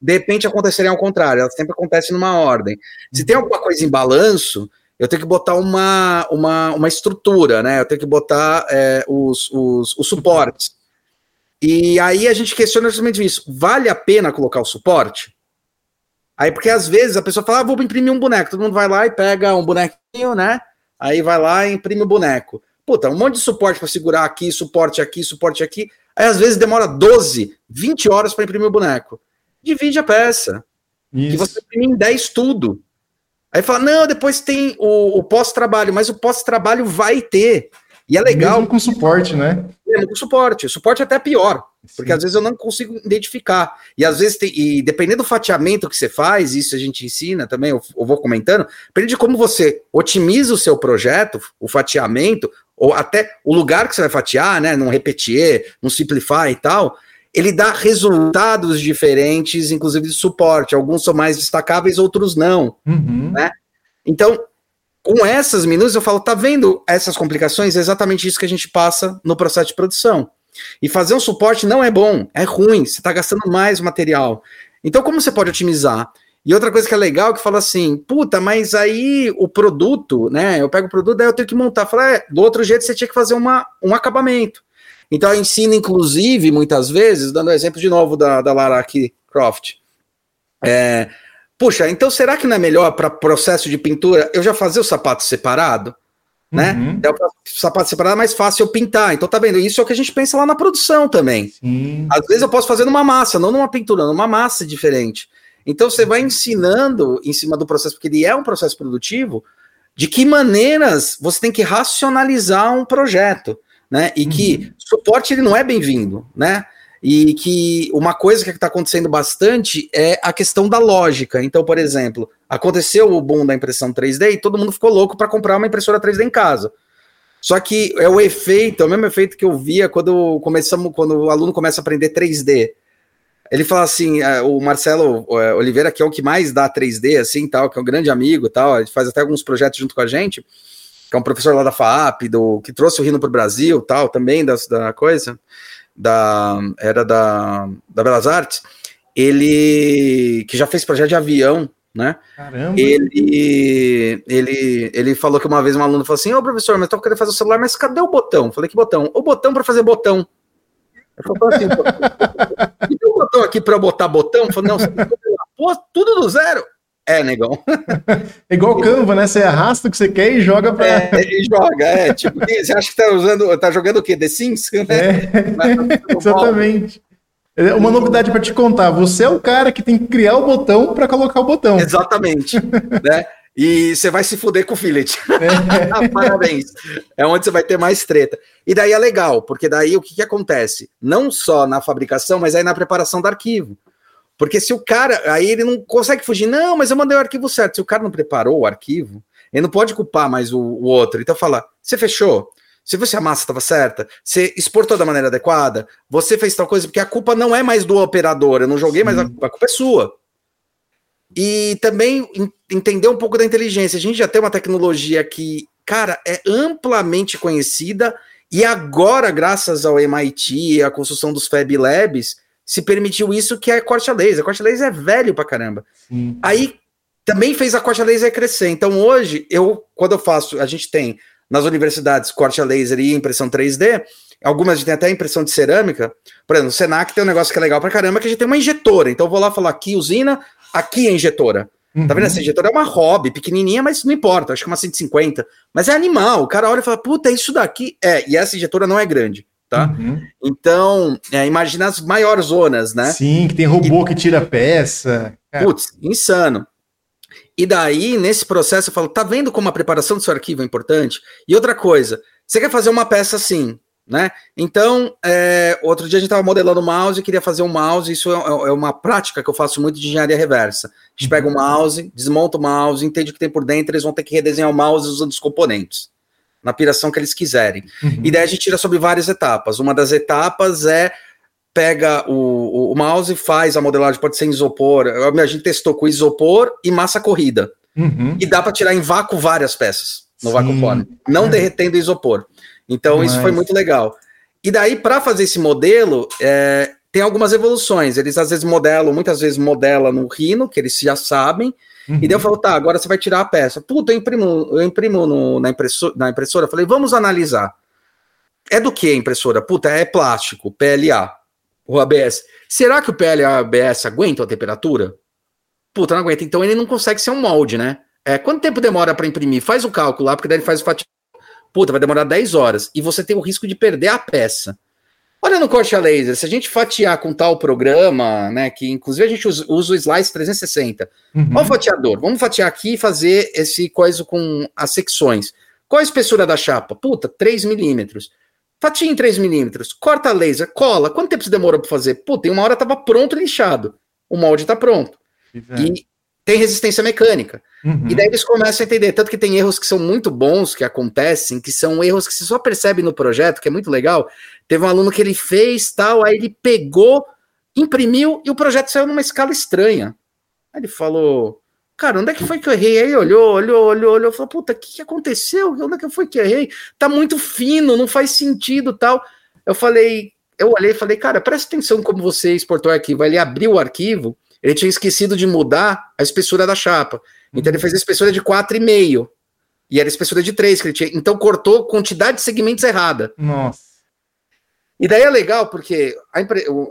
de repente acontecerem ao contrário, elas sempre acontecem numa ordem. Se tem alguma coisa em balanço, eu tenho que botar uma, uma, uma estrutura, né? Eu tenho que botar é, os, os, os suportes. E aí a gente questiona justamente isso. Vale a pena colocar o suporte? Aí, porque às vezes a pessoa fala, ah, vou imprimir um boneco. Todo mundo vai lá e pega um bonequinho, né? Aí vai lá e imprime o boneco. Puta, um monte de suporte para segurar aqui, suporte aqui, suporte aqui. Aí às vezes demora 12, 20 horas para imprimir o boneco. Divide a peça. Isso. Que você imprime em 10 tudo. Aí fala, não, depois tem o, o pós-trabalho, mas o pós-trabalho vai ter. E é legal. Mesmo com suporte, né? Mesmo com suporte. O suporte é até pior, porque Sim. às vezes eu não consigo identificar. E às vezes, tem, e dependendo do fatiamento que você faz, isso a gente ensina também, eu, eu vou comentando, depende de como você otimiza o seu projeto, o fatiamento, ou até o lugar que você vai fatiar, né? Não repetir, não simplify e tal ele dá resultados diferentes, inclusive de suporte. Alguns são mais destacáveis, outros não. Uhum. Né? Então, com essas minúcias, eu falo, tá vendo essas complicações? É exatamente isso que a gente passa no processo de produção. E fazer um suporte não é bom, é ruim, você está gastando mais material. Então, como você pode otimizar? E outra coisa que é legal, que fala assim, puta, mas aí o produto, né? Eu pego o produto, daí eu tenho que montar. Fala, é, do outro jeito você tinha que fazer uma, um acabamento. Então, ensina, inclusive, muitas vezes, dando exemplo de novo da, da Lara aqui, Croft. É, puxa, então será que não é melhor para processo de pintura eu já fazer o sapato separado? Né? Uhum. É o sapato separado é mais fácil eu pintar. Então, tá vendo? Isso é o que a gente pensa lá na produção também. Sim. Às vezes eu posso fazer numa massa, não numa pintura, numa massa diferente. Então, você vai ensinando em cima do processo, porque ele é um processo produtivo, de que maneiras você tem que racionalizar um projeto né? E uhum. que suporte ele não é bem-vindo, né? E que uma coisa que está acontecendo bastante é a questão da lógica. Então, por exemplo, aconteceu o boom da impressão 3D e todo mundo ficou louco para comprar uma impressora 3D em casa. Só que é o efeito, é o mesmo efeito que eu via quando começamos, quando o aluno começa a aprender 3D. Ele fala assim, é, o Marcelo é, Oliveira, que é o que mais dá 3D, assim, tal, que é um grande amigo, tal, ele faz até alguns projetos junto com a gente que é um professor lá da FAAP, do, que trouxe o Rino para o Brasil, tal, também da, da coisa. Da era da, da Belas Artes, ele que já fez projeto de avião, né? Caramba. Ele, ele, ele falou que uma vez um aluno falou assim: Ô professor, mas tô querendo fazer o celular, mas cadê o botão? Falei: Que botão? O botão para fazer botão. Eu falei assim: um botão aqui para botar botão? Eu falei: Não, você Pô, tudo do zero. É, negão. É igual o Canva, né? Você arrasta o que você quer e joga pra. É, e joga, é. Tipo, você acha que tá usando, tá jogando o quê? The Sims? Né? É, exatamente. É uma novidade para te contar. Você é o cara que tem que criar o botão para colocar o botão. Exatamente. né? E você vai se fuder com o fillet. É. Parabéns. É onde você vai ter mais treta. E daí é legal, porque daí o que, que acontece? Não só na fabricação, mas aí na preparação do arquivo. Porque se o cara, aí ele não consegue fugir, não, mas eu mandei o arquivo certo. Se o cara não preparou o arquivo, ele não pode culpar mais o, o outro. Então fala, você fechou? Se você a massa estava certa, você exportou da maneira adequada, você fez tal coisa, porque a culpa não é mais do operador, eu não joguei, Sim. mas a, a culpa é sua. E também entender um pouco da inteligência. A gente já tem uma tecnologia que, cara, é amplamente conhecida e agora, graças ao MIT, a construção dos Fab Labs, se permitiu isso que é corte a laser. Corte a laser é velho pra caramba. Sim. Aí também fez a corte a laser crescer. Então hoje, eu, quando eu faço, a gente tem nas universidades corte a laser e impressão 3D, algumas a gente tem até impressão de cerâmica. Por exemplo, no Senac tem um negócio que é legal pra caramba, que a gente tem uma injetora. Então eu vou lá falar aqui usina, aqui é injetora. Uhum. Tá vendo? Essa injetora é uma hobby, pequenininha, mas não importa, acho que é uma 150. Mas é animal, o cara olha e fala, puta, é isso daqui. É, e essa injetora não é grande tá? Uhum. Então, é, imagina as maiores zonas, né? Sim, que tem robô e, que tira peça. Putz, insano. E daí, nesse processo, eu falo, tá vendo como a preparação do seu arquivo é importante? E outra coisa, você quer fazer uma peça assim, né? Então, é, outro dia a gente estava modelando o mouse e queria fazer um mouse. Isso é, é, uma prática que eu faço muito de engenharia reversa. A gente pega o mouse, desmonta o mouse, entende o que tem por dentro, eles vão ter que redesenhar o mouse usando os componentes na piração que eles quiserem. Uhum. E daí a gente tira sobre várias etapas. Uma das etapas é pega o, o, mouse e faz a modelagem, pode ser em isopor. A gente testou com isopor e massa corrida. Uhum. E dá para tirar em vácuo várias peças no vácuo form, não é. derretendo isopor. Então Mas... isso foi muito legal. E daí, para fazer esse modelo, é, tem algumas evoluções. Eles às vezes modelam, muitas vezes modelam no Rhino, que eles já sabem, Uhum. E daí eu falo, tá, agora você vai tirar a peça. Puta, eu imprimo, eu imprimo no, na, impressora, na impressora. Falei, vamos analisar. É do que a impressora? Puta, é plástico, PLA, o ABS. Será que o PLA ABS aguenta a temperatura? Puta, não aguenta. Então ele não consegue ser um molde, né? É, quanto tempo demora para imprimir? Faz o cálculo lá, porque daí ele faz o fatiamento. Puta, vai demorar 10 horas. E você tem o risco de perder a peça. Olha no corte a laser, se a gente fatiar com tal programa, né, que inclusive a gente usa, usa o Slice 360. Uhum. Olha o fatiador, vamos fatiar aqui e fazer esse coisa com as secções. Qual a espessura da chapa? Puta, 3 milímetros. Fatia em 3 milímetros, corta a laser, cola. Quanto tempo você demorou para fazer? Puta, em uma hora tava pronto lixado. O molde tá pronto. E tem resistência mecânica. Uhum. E daí eles começam a entender, tanto que tem erros que são muito bons que acontecem, que são erros que você só percebe no projeto, que é muito legal, Teve um aluno que ele fez tal, aí ele pegou, imprimiu e o projeto saiu numa escala estranha. Aí ele falou: Cara, onde é que foi que eu errei? Aí olhou, olhou, olhou, olhou, falou: Puta, o que, que aconteceu? Onde é que foi que eu errei? Tá muito fino, não faz sentido tal. Eu falei, eu olhei e falei, cara, presta atenção como você exportou o arquivo. Aí ele abriu o arquivo, ele tinha esquecido de mudar a espessura da chapa. Então ele fez a espessura de 4,5. E era a espessura de 3 que ele tinha. Então cortou quantidade de segmentos errada. Nossa. E daí é legal porque a,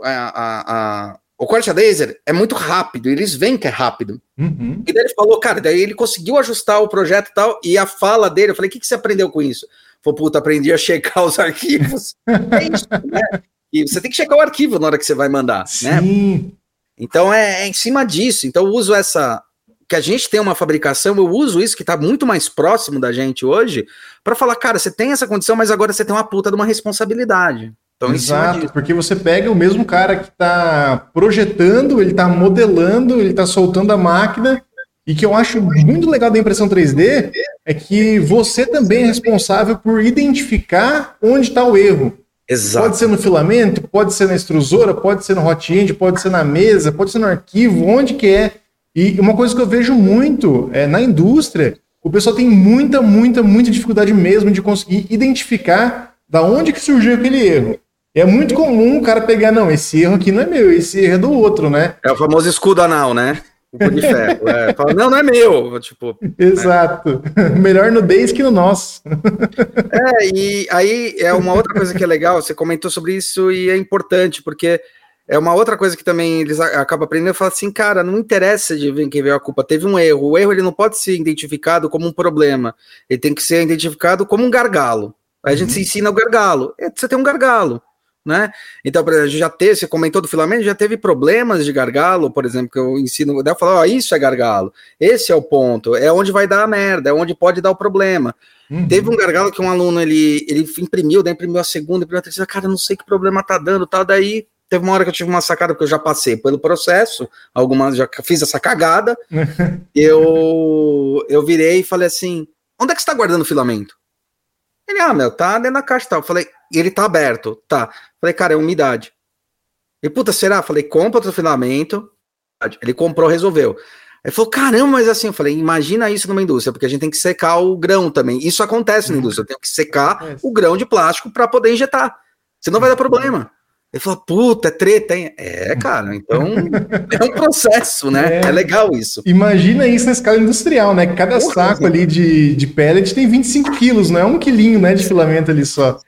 a, a, o corte a laser é muito rápido, eles veem que é rápido. Uhum. E daí ele falou, cara, daí ele conseguiu ajustar o projeto e tal, e a fala dele, eu falei, o que, que você aprendeu com isso? Falei, puta, aprendi a checar os arquivos. é isso, né? E você tem que checar o arquivo na hora que você vai mandar, né? Sim. né? Então é, é em cima disso. Então eu uso essa, que a gente tem uma fabricação, eu uso isso que está muito mais próximo da gente hoje, para falar, cara, você tem essa condição, mas agora você tem uma puta de uma responsabilidade. Então, Exato, porque você pega o mesmo cara que está projetando, ele está modelando, ele está soltando a máquina, e que eu acho muito legal da impressão 3D é que você também é responsável por identificar onde está o erro. Exato. Pode ser no filamento, pode ser na extrusora, pode ser no hot end, pode ser na mesa, pode ser no arquivo, onde que é. E uma coisa que eu vejo muito é na indústria, o pessoal tem muita, muita, muita dificuldade mesmo de conseguir identificar da onde que surgiu aquele erro. É muito comum o cara pegar, não, esse erro aqui não é meu, esse erro é do outro, né? É o famoso escudo anal, né? O de ferro. É, fala, não, não é meu. Tipo, Exato. Né? Melhor no deles que no nosso. É, e aí é uma outra coisa que é legal, você comentou sobre isso e é importante, porque é uma outra coisa que também eles acabam aprendendo, fala assim, cara, não interessa de quem veio a culpa, teve um erro. O erro ele não pode ser identificado como um problema, ele tem que ser identificado como um gargalo. Aí a gente uhum. se ensina o gargalo. É, você tem um gargalo né? Então, por exemplo, já teve, você comentou do filamento, já teve problemas de gargalo, por exemplo, que eu ensino, eu falo, ó, isso é gargalo, esse é o ponto, é onde vai dar a merda, é onde pode dar o problema. Uhum. Teve um gargalo que um aluno, ele, ele imprimiu, daí imprimiu a segunda, imprimiu a terceira, cara, não sei que problema tá dando, tal, daí teve uma hora que eu tive uma sacada, porque eu já passei pelo processo, algumas, já fiz essa cagada, eu, eu virei e falei assim, onde é que você tá guardando o filamento? Ele, ah, meu, tá dentro da caixa tal. Eu falei, ele tá aberto, tá. Falei, cara, é umidade. E puta, será? Falei, compra outro filamento. Ele comprou, resolveu. Ele falou, caramba, mas assim, eu falei, imagina isso numa indústria, porque a gente tem que secar o grão também. Isso acontece na uhum. indústria, eu tenho que secar é. o grão de plástico para poder injetar. Senão vai dar problema. Ele falou, puta, é treta, hein? É, cara, então é um processo, né? É, é, legal isso. Imagina isso na escala industrial, né? Cada Porra, saco ali de, de pellet tem 25 quilos, não é um quilinho, né, de filamento ali só.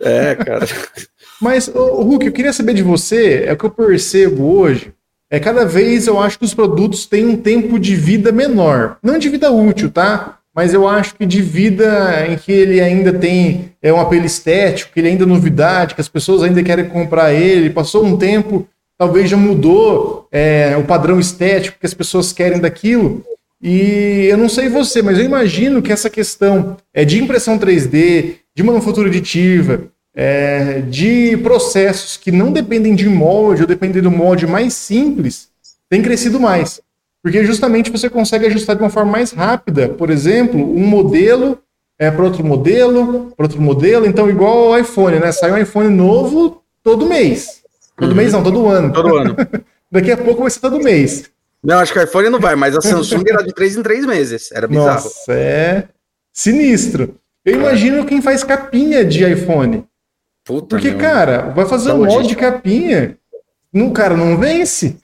É, cara. Mas, o Hulk, eu queria saber de você, é o que eu percebo hoje, é cada vez eu acho que os produtos têm um tempo de vida menor. Não de vida útil, tá? Mas eu acho que de vida em que ele ainda tem é, um apelo estético, que ele ainda é novidade, que as pessoas ainda querem comprar ele, passou um tempo, talvez já mudou é, o padrão estético que as pessoas querem daquilo. E eu não sei você, mas eu imagino que essa questão é de impressão 3D, de manufatura aditiva, é, de processos que não dependem de molde ou dependem do molde mais simples, tem crescido mais. Porque justamente você consegue ajustar de uma forma mais rápida, por exemplo, um modelo é, para outro modelo, para outro modelo. Então, igual ao iPhone, né? Sai um iPhone novo todo mês. Todo uhum. mês não, todo ano. Todo ano. Daqui a pouco vai ser todo mês. Não, acho que o iPhone não vai, mas a Samsung era de 3 em 3 meses. Era bizarro. Nossa, é sinistro. Eu imagino quem faz capinha de iPhone. Puta Porque, meu. cara, vai fazer um molde de capinha. Não, cara, não vence.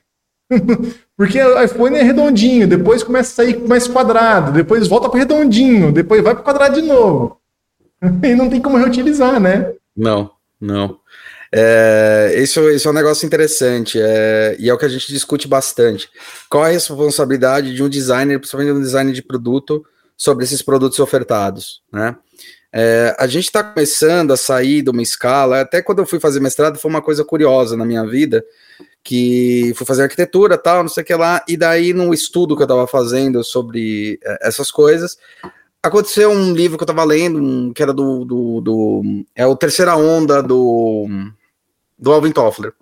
Porque o iPhone é redondinho, depois começa a sair mais quadrado, depois volta para redondinho, depois vai para quadrado de novo. E não tem como reutilizar, né? Não, não. É, isso, isso é um negócio interessante é, e é o que a gente discute bastante. Qual é a responsabilidade de um designer, principalmente um designer de produto, sobre esses produtos ofertados, né? É, a gente está começando a sair de uma escala, até quando eu fui fazer mestrado foi uma coisa curiosa na minha vida, que fui fazer arquitetura tal, não sei o que lá, e daí no estudo que eu estava fazendo sobre é, essas coisas, aconteceu um livro que eu estava lendo, que era do, do, do, é o Terceira Onda do, do Alvin Toffler.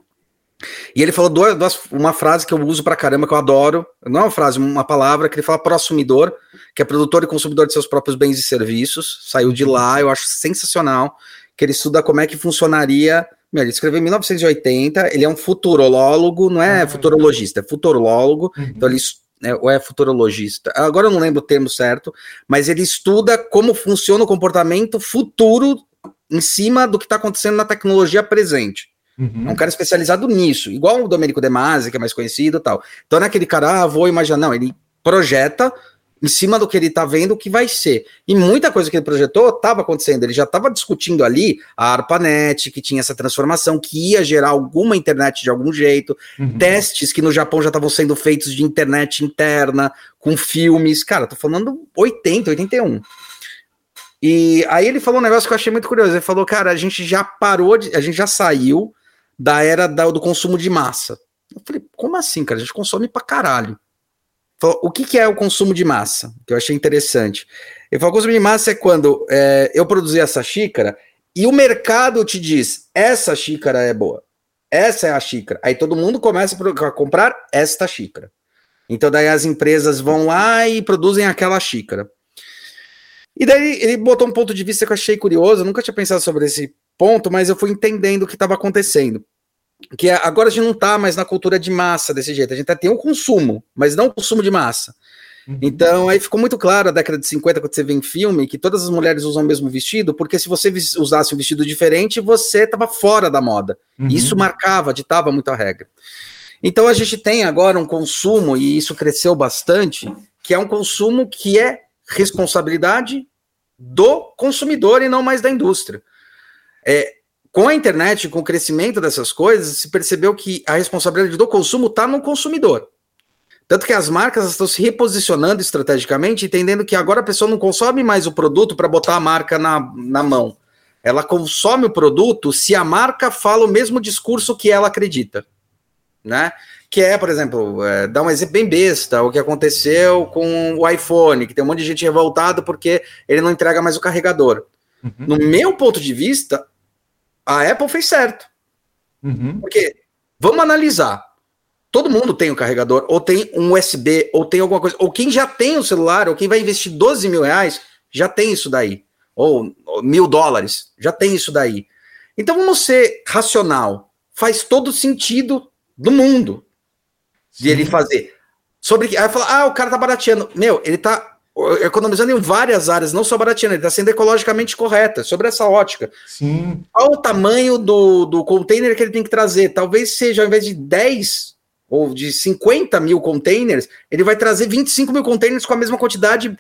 E ele falou duas, uma frase que eu uso pra caramba, que eu adoro. Não é uma frase, uma palavra que ele fala prosumidor, que é produtor e consumidor de seus próprios bens e serviços. Saiu de lá, eu acho sensacional. Que ele estuda como é que funcionaria. Meu, ele escreveu em 1980, ele é um futurolólogo, não é ah, futurologista, é futurológico. Uhum. Então ele é, ou é futurologista. Agora eu não lembro o termo certo, mas ele estuda como funciona o comportamento futuro em cima do que está acontecendo na tecnologia presente. Uhum. É um cara especializado nisso, igual o Domenico De Masi, que é mais conhecido e tal. Então não é aquele cara, ah, vou imaginar, não, ele projeta em cima do que ele está vendo o que vai ser. E muita coisa que ele projetou estava acontecendo. Ele já estava discutindo ali a ARPANET, que tinha essa transformação, que ia gerar alguma internet de algum jeito, uhum. testes que no Japão já estavam sendo feitos de internet interna, com filmes. Cara, tô falando 80, 81. E aí ele falou um negócio que eu achei muito curioso. Ele falou, cara, a gente já parou de. A gente já saiu da era do consumo de massa. Eu falei, como assim, cara? A gente consome pra caralho. Falou, o que, que é o consumo de massa? Que eu achei interessante. Ele falou: consumo de massa é quando é, eu produzi essa xícara e o mercado te diz: essa xícara é boa, essa é a xícara. Aí todo mundo começa a comprar esta xícara. Então daí as empresas vão lá e produzem aquela xícara. E daí ele botou um ponto de vista que eu achei curioso, eu nunca tinha pensado sobre esse ponto, mas eu fui entendendo o que estava acontecendo. Que é, agora a gente não está mais na cultura de massa desse jeito, a gente até tem o consumo, mas não o consumo de massa. Uhum. Então, aí ficou muito claro a década de 50, quando você vê em filme, que todas as mulheres usam o mesmo vestido, porque se você usasse um vestido diferente, você estava fora da moda. Uhum. Isso marcava, ditava muito a regra. Então, a gente tem agora um consumo, e isso cresceu bastante, que é um consumo que é responsabilidade do consumidor e não mais da indústria. É, com a internet, com o crescimento dessas coisas, se percebeu que a responsabilidade do consumo está no consumidor. Tanto que as marcas estão se reposicionando estrategicamente, entendendo que agora a pessoa não consome mais o produto para botar a marca na, na mão. Ela consome o produto se a marca fala o mesmo discurso que ela acredita. Né? Que é, por exemplo, é, dar um exemplo bem besta, o que aconteceu com o iPhone, que tem um monte de gente revoltado porque ele não entrega mais o carregador. Uhum. No meu ponto de vista, a Apple fez certo. Uhum. Porque, vamos analisar, Todo mundo tem um carregador, ou tem um USB, ou tem alguma coisa. Ou quem já tem o um celular, ou quem vai investir 12 mil reais, já tem isso daí. Ou, ou mil dólares, já tem isso daí. Então vamos ser racional. Faz todo sentido do mundo de Sim. ele fazer. Sobre aí fala, ah, o cara tá barateando. Meu, ele tá economizando em várias áreas, não só barateando, ele tá sendo ecologicamente correta, sobre essa ótica. Sim. Qual o tamanho do, do container que ele tem que trazer? Talvez seja, ao invés de 10 ou de 50 mil containers, ele vai trazer 25 mil containers com a mesma quantidade,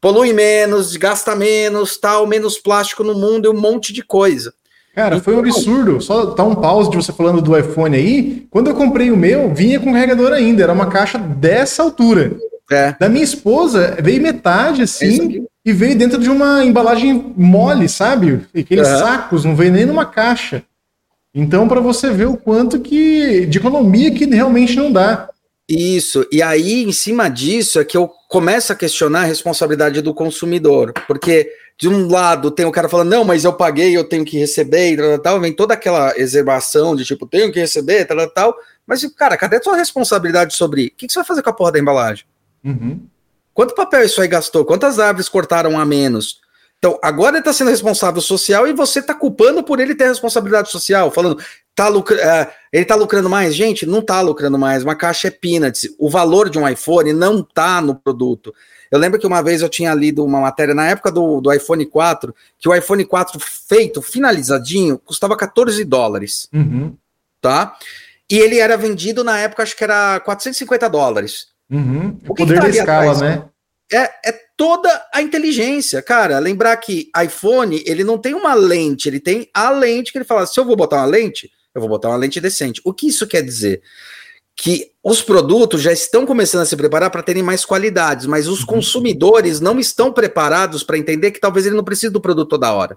polui menos, gasta menos, tal, menos plástico no mundo e um monte de coisa. Cara, foi um então, absurdo. Só tá um pause de você falando do iPhone aí. Quando eu comprei o meu, vinha com carregador ainda. Era uma caixa dessa altura. É. Da minha esposa, veio metade assim é e veio dentro de uma embalagem mole, sabe? Aqueles uhum. sacos, não veio nem numa caixa. Então, para você ver o quanto que de economia que realmente não dá. Isso, e aí, em cima disso, é que eu começo a questionar a responsabilidade do consumidor, porque de um lado tem o cara falando, não, mas eu paguei, eu tenho que receber, e tal, tal, vem toda aquela exervação de tipo, tenho que receber, tal, tal, mas, cara, cadê a tua responsabilidade sobre o que, que você vai fazer com a porra da embalagem? Uhum. Quanto papel isso aí gastou? Quantas árvores cortaram a menos? Então, agora ele está sendo responsável social e você está culpando por ele ter responsabilidade social, falando, tá lucra uh, ele está lucrando mais? Gente, não está lucrando mais. Uma caixa é peanuts. O valor de um iPhone não está no produto. Eu lembro que uma vez eu tinha lido uma matéria na época do, do iPhone 4, que o iPhone 4 feito, finalizadinho, custava 14 dólares. Uhum. Tá? E ele era vendido na época, acho que era 450 dólares. Uhum. O, o poder da escala, atrás? né? É, é toda a inteligência. Cara, lembrar que iPhone, ele não tem uma lente, ele tem a lente que ele fala, se eu vou botar uma lente, eu vou botar uma lente decente. O que isso quer dizer? Que os produtos já estão começando a se preparar para terem mais qualidades, mas os uhum. consumidores não estão preparados para entender que talvez ele não precise do produto toda hora.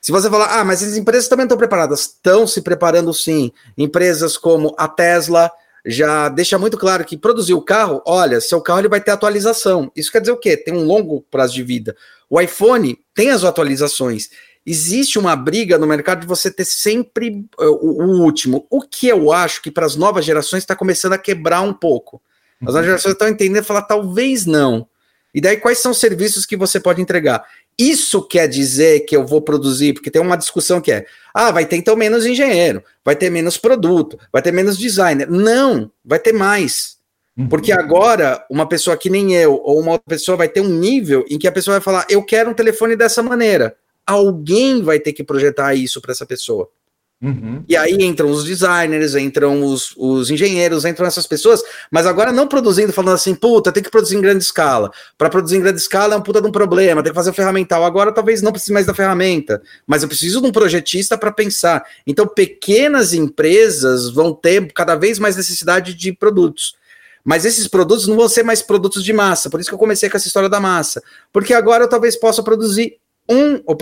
Se você falar, ah, mas as empresas também estão preparadas, estão se preparando sim. Empresas como a Tesla, já deixa muito claro que produzir o carro, olha, seu carro ele vai ter atualização. Isso quer dizer o quê? Tem um longo prazo de vida. O iPhone tem as atualizações. Existe uma briga no mercado de você ter sempre uh, o, o, último. O que eu acho que para as novas gerações está começando a quebrar um pouco. As novas uhum. gerações estão entendendo e falar, talvez não. E daí, quais são os serviços que você pode entregar? Isso quer dizer que eu vou produzir, porque tem uma discussão que é: ah, vai ter então menos engenheiro, vai ter menos produto, vai ter menos designer. Não, vai ter mais. Uhum. Porque agora, uma pessoa que nem eu, ou uma outra pessoa vai ter um nível em que a pessoa vai falar: eu quero um telefone dessa maneira. Alguém vai ter que projetar isso para essa pessoa. Uhum. E aí entram os designers, entram os, os, engenheiros, entram essas pessoas, mas agora não produzindo, falando assim, puta, tem que produzir em grande escala. Para produzir em grande escala é um puta de um problema, tem que fazer o ferramental. Agora talvez não precise mais da ferramenta, mas eu preciso de um projetista para pensar. Então, pequenas empresas vão ter cada vez mais necessidade de produtos. Mas esses produtos não vão ser mais produtos de massa, por isso que eu comecei com essa história da massa. Porque agora eu talvez possa produzir um, ou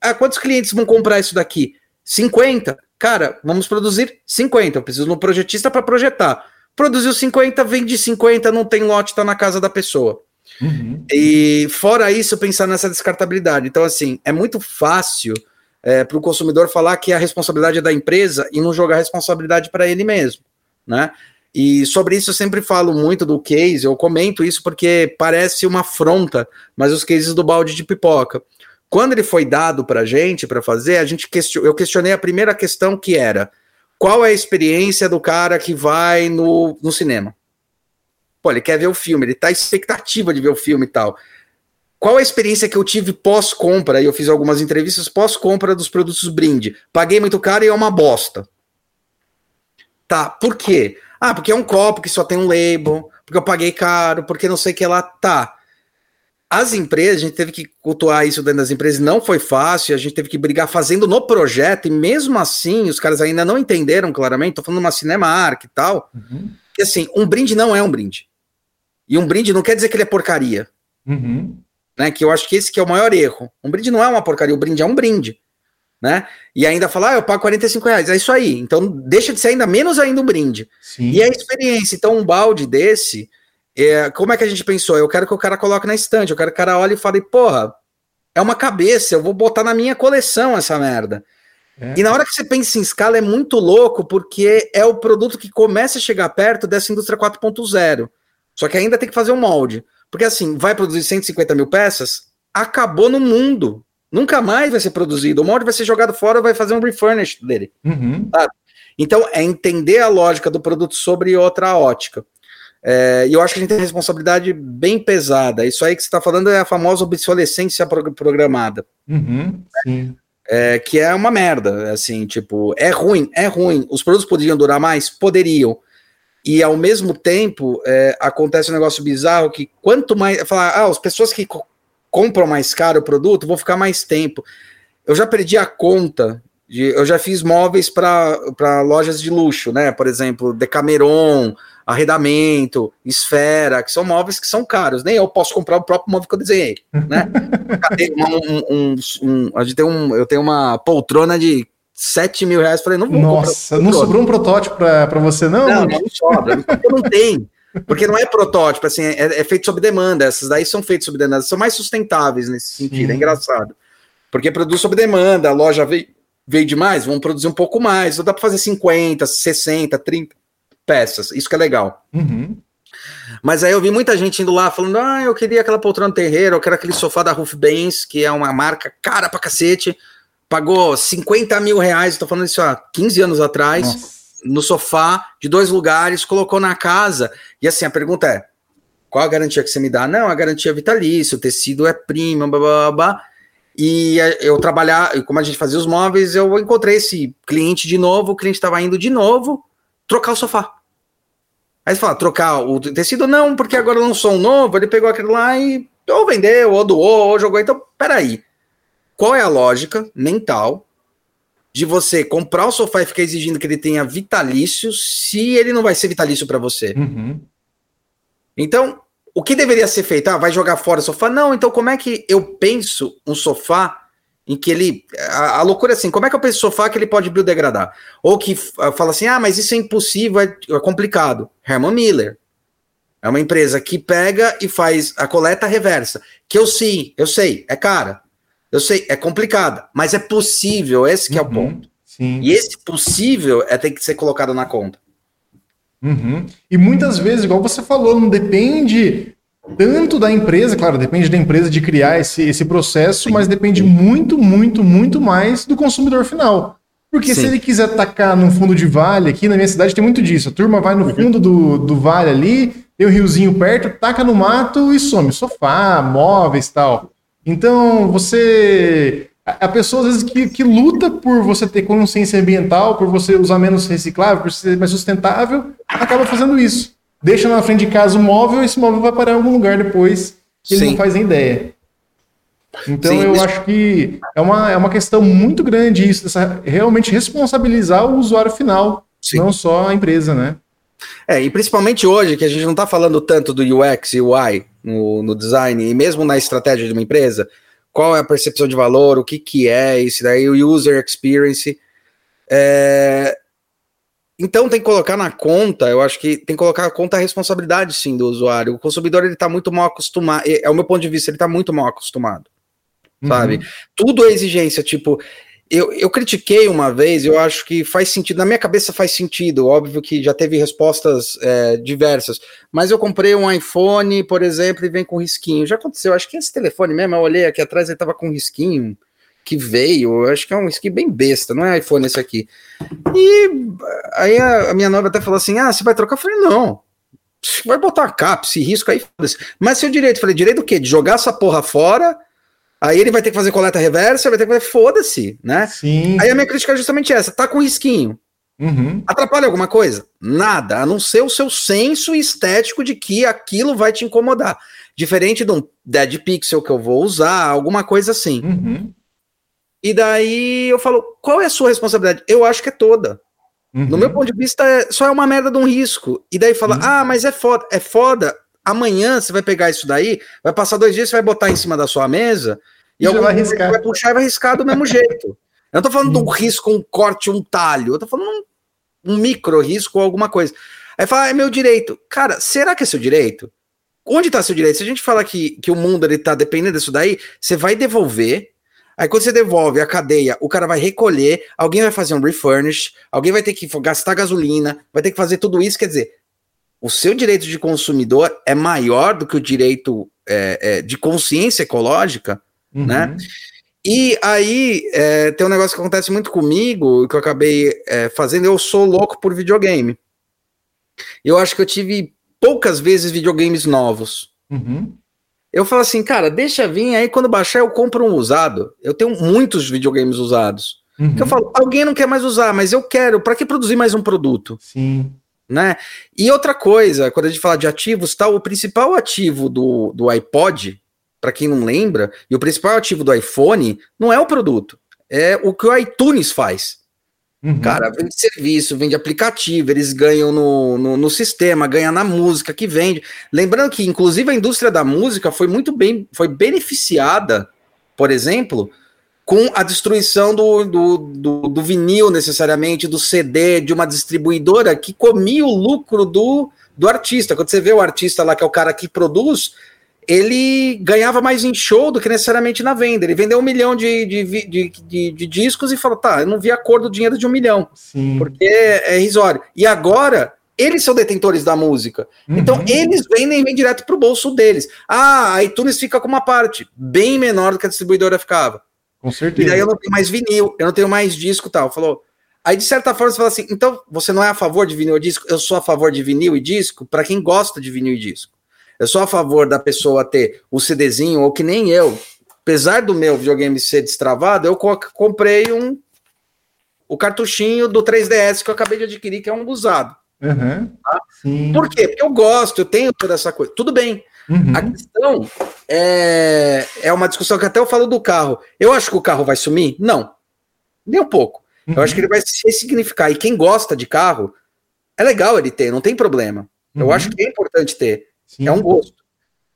ah, quantos clientes vão comprar isso daqui? 50. Cara, vamos produzir 50. Eu preciso de um projetista para projetar. Produziu 50, vende 50, não tem lote, está na casa da pessoa. Uhum. E fora isso, pensar nessa descartabilidade. Então, assim, é muito fácil é, para o consumidor falar que a responsabilidade é da empresa e não jogar a responsabilidade para ele mesmo, né? E sobre isso eu sempre falo muito do case, eu comento isso porque parece uma afronta, mas os cases do balde de pipoca. Quando ele foi dado para a gente para fazer, a gente question... eu questionei a primeira questão que era qual é a experiência do cara que vai no, no cinema? Pô, ele quer ver o filme, ele tá expectativa de ver o filme e tal. Qual a experiência que eu tive pós-compra? E eu fiz algumas entrevistas pós-compra dos produtos brinde. Paguei muito caro e é uma bosta. Tá, por quê? Ah, porque é um copo que só tem um label, porque eu paguei caro, porque não sei o que lá tá. As empresas, a gente teve que cultuar isso dentro das empresas, não foi fácil, a gente teve que brigar fazendo no projeto, e mesmo assim, os caras ainda não entenderam claramente, tô falando de uma Cinemark e tal, uhum. que assim, um brinde não é um brinde. E um brinde não quer dizer que ele é porcaria. Uhum. Né, que eu acho que esse que é o maior erro. Um brinde não é uma porcaria, o brinde é um brinde né? E ainda falar, ah, eu pago 45 reais. É isso aí. Então deixa de ser ainda menos ainda um brinde. Sim. E a experiência. Então, um balde desse, é, como é que a gente pensou? Eu quero que o cara coloque na estante, eu quero que o cara olhe e fale, porra, é uma cabeça, eu vou botar na minha coleção essa merda. É. E na hora que você pensa em escala, é muito louco, porque é o produto que começa a chegar perto dessa indústria 4.0. Só que ainda tem que fazer um molde. Porque assim, vai produzir 150 mil peças, acabou no mundo. Nunca mais vai ser produzido. O molde vai ser jogado fora, vai fazer um refurnish dele. Uhum. Então, é entender a lógica do produto sobre outra ótica. É, e eu acho que a gente tem responsabilidade bem pesada. Isso aí que você está falando é a famosa obsolescência programada. Uhum, é, que é uma merda, assim, tipo, é ruim, é ruim. Os produtos poderiam durar mais? Poderiam. E ao mesmo tempo, é, acontece um negócio bizarro que quanto mais. Falar, ah, as pessoas que compram mais caro o produto, vou ficar mais tempo. Eu já perdi a conta. De, eu já fiz móveis para lojas de luxo, né? Por exemplo, Decameron, Arredamento, Esfera, que são móveis que são caros. Nem eu posso comprar o próprio móvel que eu desenhei, né? um, um, um, a gente tem um, eu tenho uma poltrona de 7 mil reais. Falei, não vou Nossa, não sobrou um protótipo para você, não? Não, não sobra. não tem. Porque não é protótipo, assim, é, é, feito sob demanda. Essas daí são feitas sob demanda, são mais sustentáveis nesse sentido, Sim. é engraçado. Porque produz sob demanda, a loja veio, veio demais, vamos produzir um pouco mais. Então dá para fazer 50, 60, 30 peças, isso que é legal. Uhum. Mas aí eu vi muita gente indo lá falando: ah, eu queria aquela poltrona terreiro, eu quero aquele sofá da Roof Benz, que é uma marca cara pra cacete, pagou 50 mil reais, estou falando isso há 15 anos atrás. Nossa no sofá de dois lugares, colocou na casa. E assim, a pergunta é: qual a garantia que você me dá? Não, a garantia é vitalícia, o tecido é prima, blá, blá, blá. E eu trabalhar, como a gente fazia os móveis, eu encontrei esse cliente de novo, o cliente estava indo de novo trocar o sofá. Aí você fala, trocar o tecido? Não, porque agora lançou um novo, ele pegou aquele lá e ou vendeu, ou doou, ou jogou. Então, peraí. Qual é a lógica mental de você comprar o sofá e ficar exigindo que ele tenha vitalício se ele não vai ser vitalício para você. Uhum. Então, o que deveria ser feito? Ah, vai jogar fora o sofá? Não, então como é que eu penso um sofá em que ele. A, a loucura é assim, como é que eu penso um sofá que ele pode biodegradar? Ou que uh, fala assim, ah, mas isso é impossível, é, é complicado. Herman Miller. É uma empresa que pega e faz a coleta reversa. Que eu sim, eu sei, é cara. Eu sei, é complicada, mas é possível, esse que uhum, é o uhum, ponto. Sim. E esse possível é ter que ser colocado na conta. Uhum. E muitas vezes, igual você falou, não depende tanto da empresa, claro, depende da empresa de criar esse, esse processo, mas depende muito, muito, muito mais do consumidor final. Porque Sim. se ele quiser tacar num fundo de vale, aqui na minha cidade tem muito disso. A turma vai no fundo do, do vale ali, tem um riozinho perto, taca no mato e some. Sofá, móveis tal. Então, você. A pessoa, às vezes, que, que luta por você ter consciência ambiental, por você usar menos reciclável, por ser mais sustentável, acaba fazendo isso. Deixa na frente de casa o móvel e esse móvel vai parar em algum lugar depois que ele Sim. não faz nem ideia. Então Sim, eu isso... acho que é uma, é uma questão muito grande isso, dessa, realmente responsabilizar o usuário final, Sim. não só a empresa, né? É, e principalmente hoje, que a gente não está falando tanto do UX e UI no, no, design, e mesmo na estratégia de uma empresa, qual é a percepção de valor, o que, que é isso daí, o user experience. É... Então tem que colocar na conta, eu acho que tem que colocar na conta a responsabilidade sim do usuário. O consumidor ele está muito mal acostumado, é o meu ponto de vista, ele está muito mal acostumado. Uhum. Sabe? Tudo é exigência, tipo, eu, eu critiquei uma vez, eu acho que faz sentido, na minha cabeça faz sentido, óbvio que já teve respostas é, diversas, mas eu comprei um iPhone, por exemplo, e vem com risquinho. Já aconteceu, acho que esse telefone mesmo, eu olhei aqui atrás, ele tava com risquinho que veio, acho que é um risquinho bem besta, não é iPhone esse aqui. E aí a, a minha noiva até falou assim: ah, você vai trocar? Eu falei, não, vai botar cap, se risco aí, foda-se. Mas seu direito, falei, direito do quê? De jogar essa porra fora, aí ele vai ter que fazer coleta reversa, vai ter que fazer, foda-se, né? Sim. Aí a minha crítica é justamente essa, tá com risquinho. Uhum. Atrapalha alguma coisa? Nada, a não ser o seu senso estético de que aquilo vai te incomodar. Diferente de um Dead Pixel que eu vou usar, alguma coisa assim. Uhum. E daí eu falo, qual é a sua responsabilidade? Eu acho que é toda. Uhum. No meu ponto de vista, é, só é uma merda de um risco. E daí fala, ah, mas é foda. É foda. Amanhã você vai pegar isso daí, vai passar dois dias, você vai botar em cima da sua mesa e Já algum vai riscar. vai puxar e vai riscar do mesmo jeito. Eu não tô falando de um Sim. risco, um corte, um talho. Eu tô falando um, um micro risco ou alguma coisa. Aí fala, ah, é meu direito. Cara, será que é seu direito? Onde tá seu direito? Se a gente fala que, que o mundo ele tá dependendo disso daí, você vai devolver. Aí quando você devolve a cadeia, o cara vai recolher, alguém vai fazer um refurnish, alguém vai ter que gastar gasolina, vai ter que fazer tudo isso. Quer dizer, o seu direito de consumidor é maior do que o direito é, é, de consciência ecológica, Uhum. né? E aí é, tem um negócio que acontece muito comigo, que eu acabei é, fazendo, eu sou louco por videogame. Eu acho que eu tive poucas vezes videogames novos. Uhum. Eu falo assim, cara, deixa vir, aí quando baixar eu compro um usado. Eu tenho muitos videogames usados. Uhum. Que eu falo, alguém não quer mais usar, mas eu quero, para que produzir mais um produto? Sim. Né? E outra coisa, quando a gente fala de ativos, tal, o principal ativo do, do iPod, para quem não lembra, e o principal ativo do iPhone não é o produto, é o que o iTunes faz. Uhum. Cara, vende serviço, vende aplicativo, eles ganham no, no, no sistema, ganham na música que vende. Lembrando que, inclusive, a indústria da música foi muito bem, foi beneficiada, por exemplo, com a destruição do, do, do, do vinil necessariamente, do CD, de uma distribuidora que comia o lucro do, do artista. Quando você vê o artista lá, que é o cara que produz, ele ganhava mais em show do que necessariamente na venda. Ele vendeu um milhão de, de, de, de- de discos e falou: tá, eu não vi a cor do dinheiro de um milhão, Sim. porque é irrisório. E agora, eles são detentores da música. Então, Uhum. eles vendem vêm direto pro bolso deles. Ah, a iTunes fica com uma parte bem menor do que a distribuidora ficava. Com E certeza. daí eu não tenho mais vinil, eu não tenho mais disco e tal. Falou. Aí, de certa forma, você fala assim: então você não é a favor de vinil e disco? Eu sou a favor de vinil e disco para quem gosta de vinil e disco. Eu sou a favor da pessoa ter o CDzinho, ou que nem eu. Apesar do meu videogame ser destravado, eu co- comprei um o cartuchinho do 3DS que eu acabei de adquirir, que é um usado. Uhum. Sim. Por quê? Porque eu gosto, eu tenho toda essa coisa. Tudo bem. Uhum. A questão é, é uma discussão que até eu falo do carro. Eu acho que o carro vai sumir? Não. Nem um pouco. Uhum. Eu acho que ele vai se ressignificar. E quem gosta de carro, é legal ele ter, não tem problema. Eu Uhum. acho que é importante ter. Sim. É um gosto.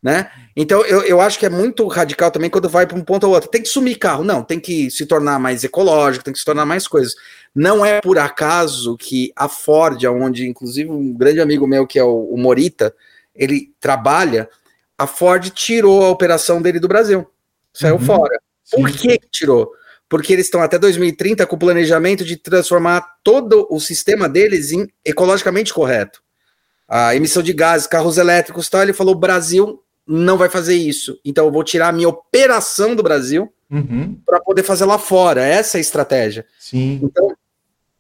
Né? Então eu, eu acho que é muito radical também quando vai para um ponto ou outro. Tem que sumir carro. Não, tem que se tornar mais ecológico, tem que se tornar mais coisas. Não é por acaso que a Ford, onde inclusive um grande amigo meu, que é o, o Morita, ele trabalha, a Ford tirou a operação dele do Brasil. Saiu Uhum. fora. Por Sim. que tirou? Porque eles estão até 2030 com o planejamento de transformar todo o sistema deles em ecologicamente correto. A emissão de gases, carros elétricos e tal, ele falou: o Brasil não vai fazer isso. Então eu vou tirar a minha operação do Brasil Uhum. para poder fazer lá fora. Essa é a estratégia. Sim. Então,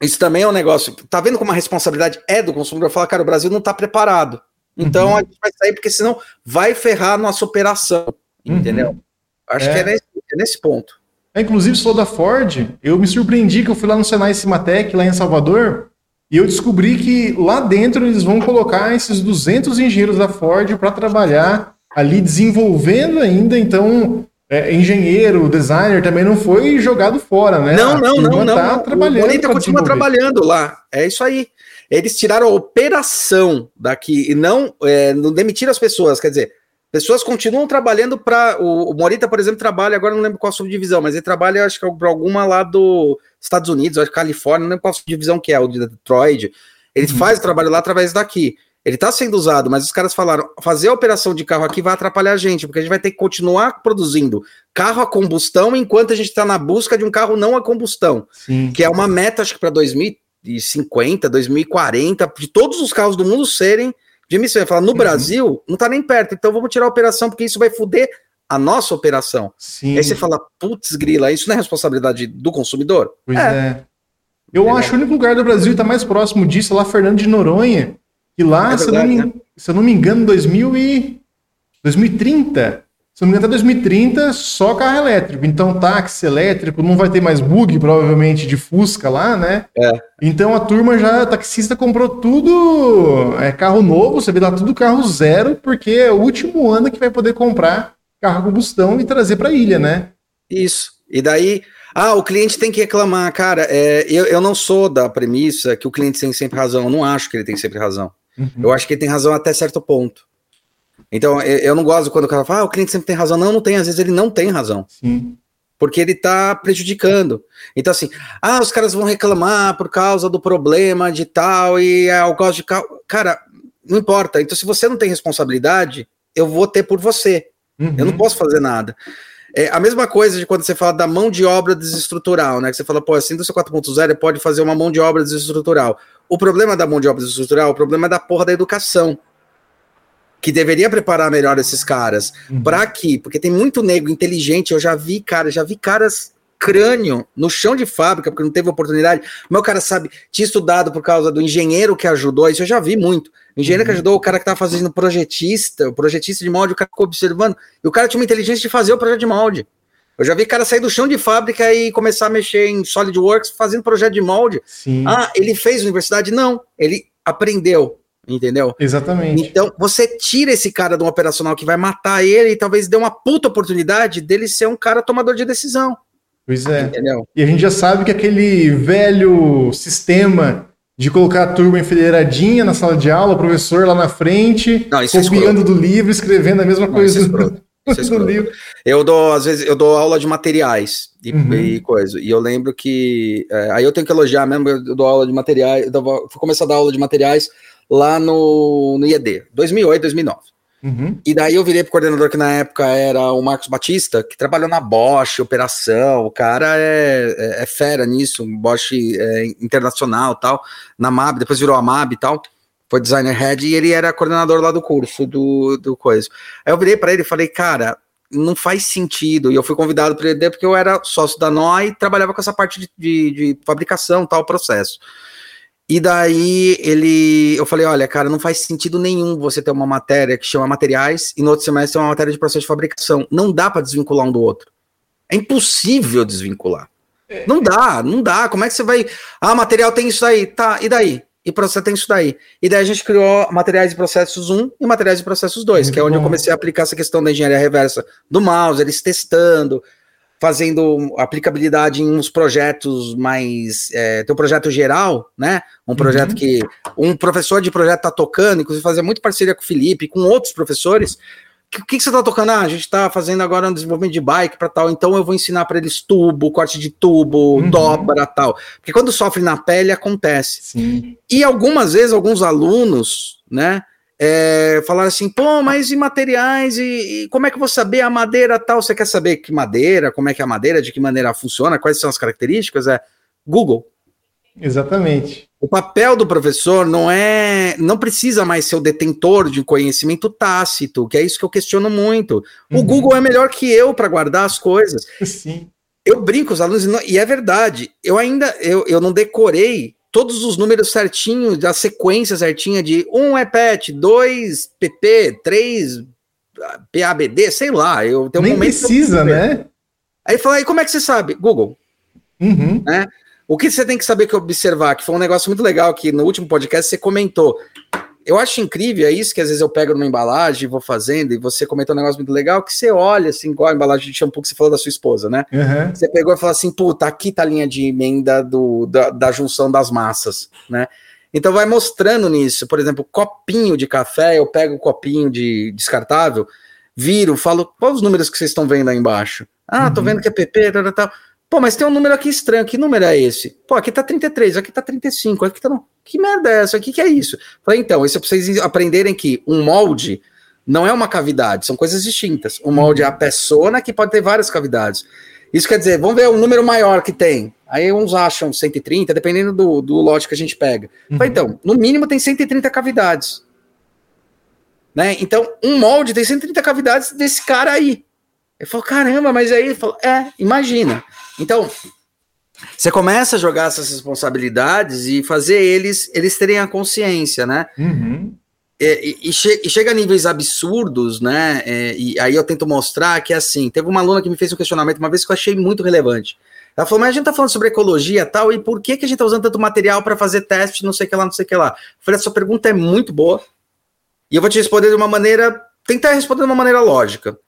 isso também é um negócio. Tá vendo como a responsabilidade é do consumidor? Falar, cara, o Brasil não está preparado. Então Uhum. a gente vai sair, porque senão vai ferrar a nossa operação. Entendeu? Uhum. Acho É. que é nesse, é nesse ponto. É, Inclusive, sou da Ford, eu me surpreendi que eu fui lá no Senai Cimatec, lá em Salvador, e eu descobri que lá dentro eles vão colocar esses 200 engenheiros da Ford para trabalhar ali desenvolvendo ainda, então é, engenheiro, designer também não foi jogado fora, né? Não, não, não, não. Tá não. trabalhando o Bonita continua trabalhando lá. É isso aí. Eles tiraram a operação daqui e não, é, não demitiram as pessoas. Quer dizer, pessoas continuam trabalhando para. O, o Morita, por exemplo, trabalha, agora não lembro qual subdivisão, mas ele trabalha, acho que para alguma lá dos Estados Unidos, acho que Califórnia, não lembro qual subdivisão que é, o de Detroit. Ele Uhum. faz o trabalho lá através daqui. Ele está sendo usado, mas os caras falaram: fazer a operação de carro aqui vai atrapalhar a gente, porque a gente vai ter que continuar produzindo carro a combustão enquanto a gente está na busca de um carro não a combustão, Sim. que é uma meta, acho que para 2050, 2040, de todos os carros do mundo serem de emissão. Ele fala: no Uhum. Brasil, não está nem perto, então vamos tirar a operação, porque isso vai foder a nossa operação. Sim. Aí você fala: putz, grila, isso não é responsabilidade do consumidor? Pois É. é. Eu Entendeu? acho que o único lugar do Brasil que está mais próximo disso é lá Fernando de Noronha. Que lá, É se, não verdade, me, se eu não me engano, 2000 e 2030. Se não me engano, até 2030, só carro elétrico. Então, táxi elétrico, não vai ter mais bug, provavelmente, de Fusca lá, né? É. Então, a turma já, a taxista comprou tudo, é carro novo, você vê lá tudo carro zero, porque é o último ano que vai poder comprar carro combustão e trazer para a ilha, né? Isso. E daí, ah, o cliente tem que reclamar. Cara, é, eu, eu não sou da premissa que o cliente tem sempre razão. Eu não acho que ele tem sempre razão. Uhum. Eu acho que ele tem razão até certo ponto. Então, eu não gosto quando o cara fala, ah, o cliente sempre tem razão. Não, não tem. Às vezes ele não tem razão. Sim. Porque ele está prejudicando. Então, assim, ah, os caras vão reclamar por causa do problema de tal e é, eu gosto de carro. Cara, não importa. Então, se você não tem responsabilidade, eu vou ter por você. Uhum. Eu não uhum. posso fazer nada. É a mesma coisa de quando você fala da mão de obra desestrutural, né? Que você fala, pô, assim do seu 4.0 pode fazer uma mão de obra desestrutural. O problema da mão de obra desestrutural, o problema é da porra da educação que deveria preparar melhor esses caras. Uhum. Para quê? Porque tem muito nego inteligente. Eu já vi, cara, já vi caras crânio no chão de fábrica, porque não teve oportunidade. Meu cara sabe, tinha estudado por causa do engenheiro que ajudou, isso eu já vi muito. O engenheiro uhum. que ajudou o cara que tava fazendo projetista, o projetista de molde, o cara ficou observando, e o cara tinha uma inteligência de fazer o projeto de molde. Eu já vi cara sair do chão de fábrica e começar a mexer em SolidWorks fazendo projeto de molde. Sim. Ah, ele fez universidade? Não, ele aprendeu entendeu? Exatamente. Então, você tira esse cara de um operacional que vai matar ele e talvez dê uma puta oportunidade dele ser um cara tomador de decisão. Pois é. Entendeu? E a gente já sabe que aquele velho sistema de colocar a turma enfileiradinha na sala de aula, o professor lá na frente, Não, é copiando é do livro, escrevendo a mesma Não, coisa. Isso é isso é livro. Eu dou, às vezes, eu dou aula de materiais e, uhum. e coisa. E eu lembro que. É, aí eu tenho que elogiar mesmo, eu dou aula de materiais. Eu dou, fui começar a dar aula de materiais lá no, no IED, 2008, 2009. Uhum. E daí eu virei pro coordenador que na época era o Marcos Batista, que trabalhou na Bosch, operação, o cara é, é, é fera nisso, Bosch é, internacional tal, na MAB, depois virou a MAB e tal, foi designer head e ele era coordenador lá do curso, do, do coisa. Aí eu virei para ele e falei, cara, não faz sentido, e eu fui convidado para ele porque eu era sócio da NOI e trabalhava com essa parte de, de, de fabricação, tal, processo. E daí ele, eu falei, olha, cara, não faz sentido nenhum você ter uma matéria que chama materiais e no outro semestre uma matéria de processo de fabricação. Não dá para desvincular um do outro. É impossível desvincular. É. Não dá, não dá. Como é que você vai? Ah, material tem isso aí, tá? E daí? E processo tem isso daí. E daí a gente criou materiais e processos 1 e materiais e processos 2, que é onde bom. eu comecei a aplicar essa questão da engenharia reversa do mouse, eles testando, fazendo aplicabilidade em uns projetos mais. É, tem um projeto geral, né? Um projeto uhum. que um professor de projeto está tocando, inclusive fazer muito parceria com o Felipe, com outros professores. O que, que, você está tocando? Ah, a gente está fazendo agora um desenvolvimento de bike para tal, então eu vou ensinar para eles tubo, corte de tubo, uhum. dobra tal. Porque quando sofre na pele, acontece. Sim. E algumas vezes, alguns alunos, né? É, falaram assim, pô, mas e materiais, e, e, como é que eu vou saber a madeira tal? Você quer saber que madeira, como é que é a madeira, de que maneira funciona, quais são as características? É Google. Exatamente. O papel do professor não é, não precisa mais ser o detentor de conhecimento tácito, que é isso que eu questiono muito. O uhum. Google é melhor que eu para guardar as coisas. Sim. Eu brinco os alunos, e é verdade. Eu ainda, eu, eu não decorei todos os números certinhos, da sequência certinha de um é PET, dois PP, três PABD, sei lá. Eu tenho um Nem precisa, né? Aí fala, aí como é que você sabe? Google. Uhum. Né? O que você tem que saber que observar, que foi um negócio muito legal que no último podcast você comentou eu acho incrível, é isso que às vezes eu pego numa embalagem e vou fazendo, e você comentou um negócio muito legal, que você olha assim, igual a embalagem de shampoo que você falou da sua esposa, né? Uhum. Você pegou e falou assim, puta, aqui tá a linha de emenda do, da, da junção das massas, né? Então vai mostrando nisso, por exemplo, copinho de café, eu pego o copinho de descartável, viro, falo, qual os números que vocês estão vendo aí embaixo? Ah, uhum. tô vendo que é PP, tal, tal. Pô, mas tem um número aqui estranho. Que número é esse? Pô, aqui tá 33, aqui tá 35, aqui tá. Que merda é essa? O que, que é isso? Falei, então, isso é pra vocês aprenderem que um molde não é uma cavidade, são coisas distintas. Um molde é a persona que pode ter várias cavidades. Isso quer dizer, vamos ver o número maior que tem. Aí uns acham 130, dependendo do, do lote que a gente pega. Uhum. Falei, então, no mínimo tem 130 cavidades. Né? Então, um molde tem 130 cavidades desse cara aí. Ele falou, caramba, mas aí ele falou, é, imagina. Então, você começa a jogar essas responsabilidades e fazer eles eles terem a consciência, né? Uhum. e, e, che e, chega a níveis absurdos, né? É, e aí eu tento mostrar que assim, teve uma aluna que me fez um questionamento uma vez que eu achei muito relevante. Ela falou, mas a gente tá falando sobre ecologia e tal, e por que, que a gente tá usando tanto material para fazer teste, não sei o que lá, não sei o que lá? Eu falei, a sua pergunta é muito boa, e eu vou te responder de uma maneira, tentar responder de uma maneira lógica.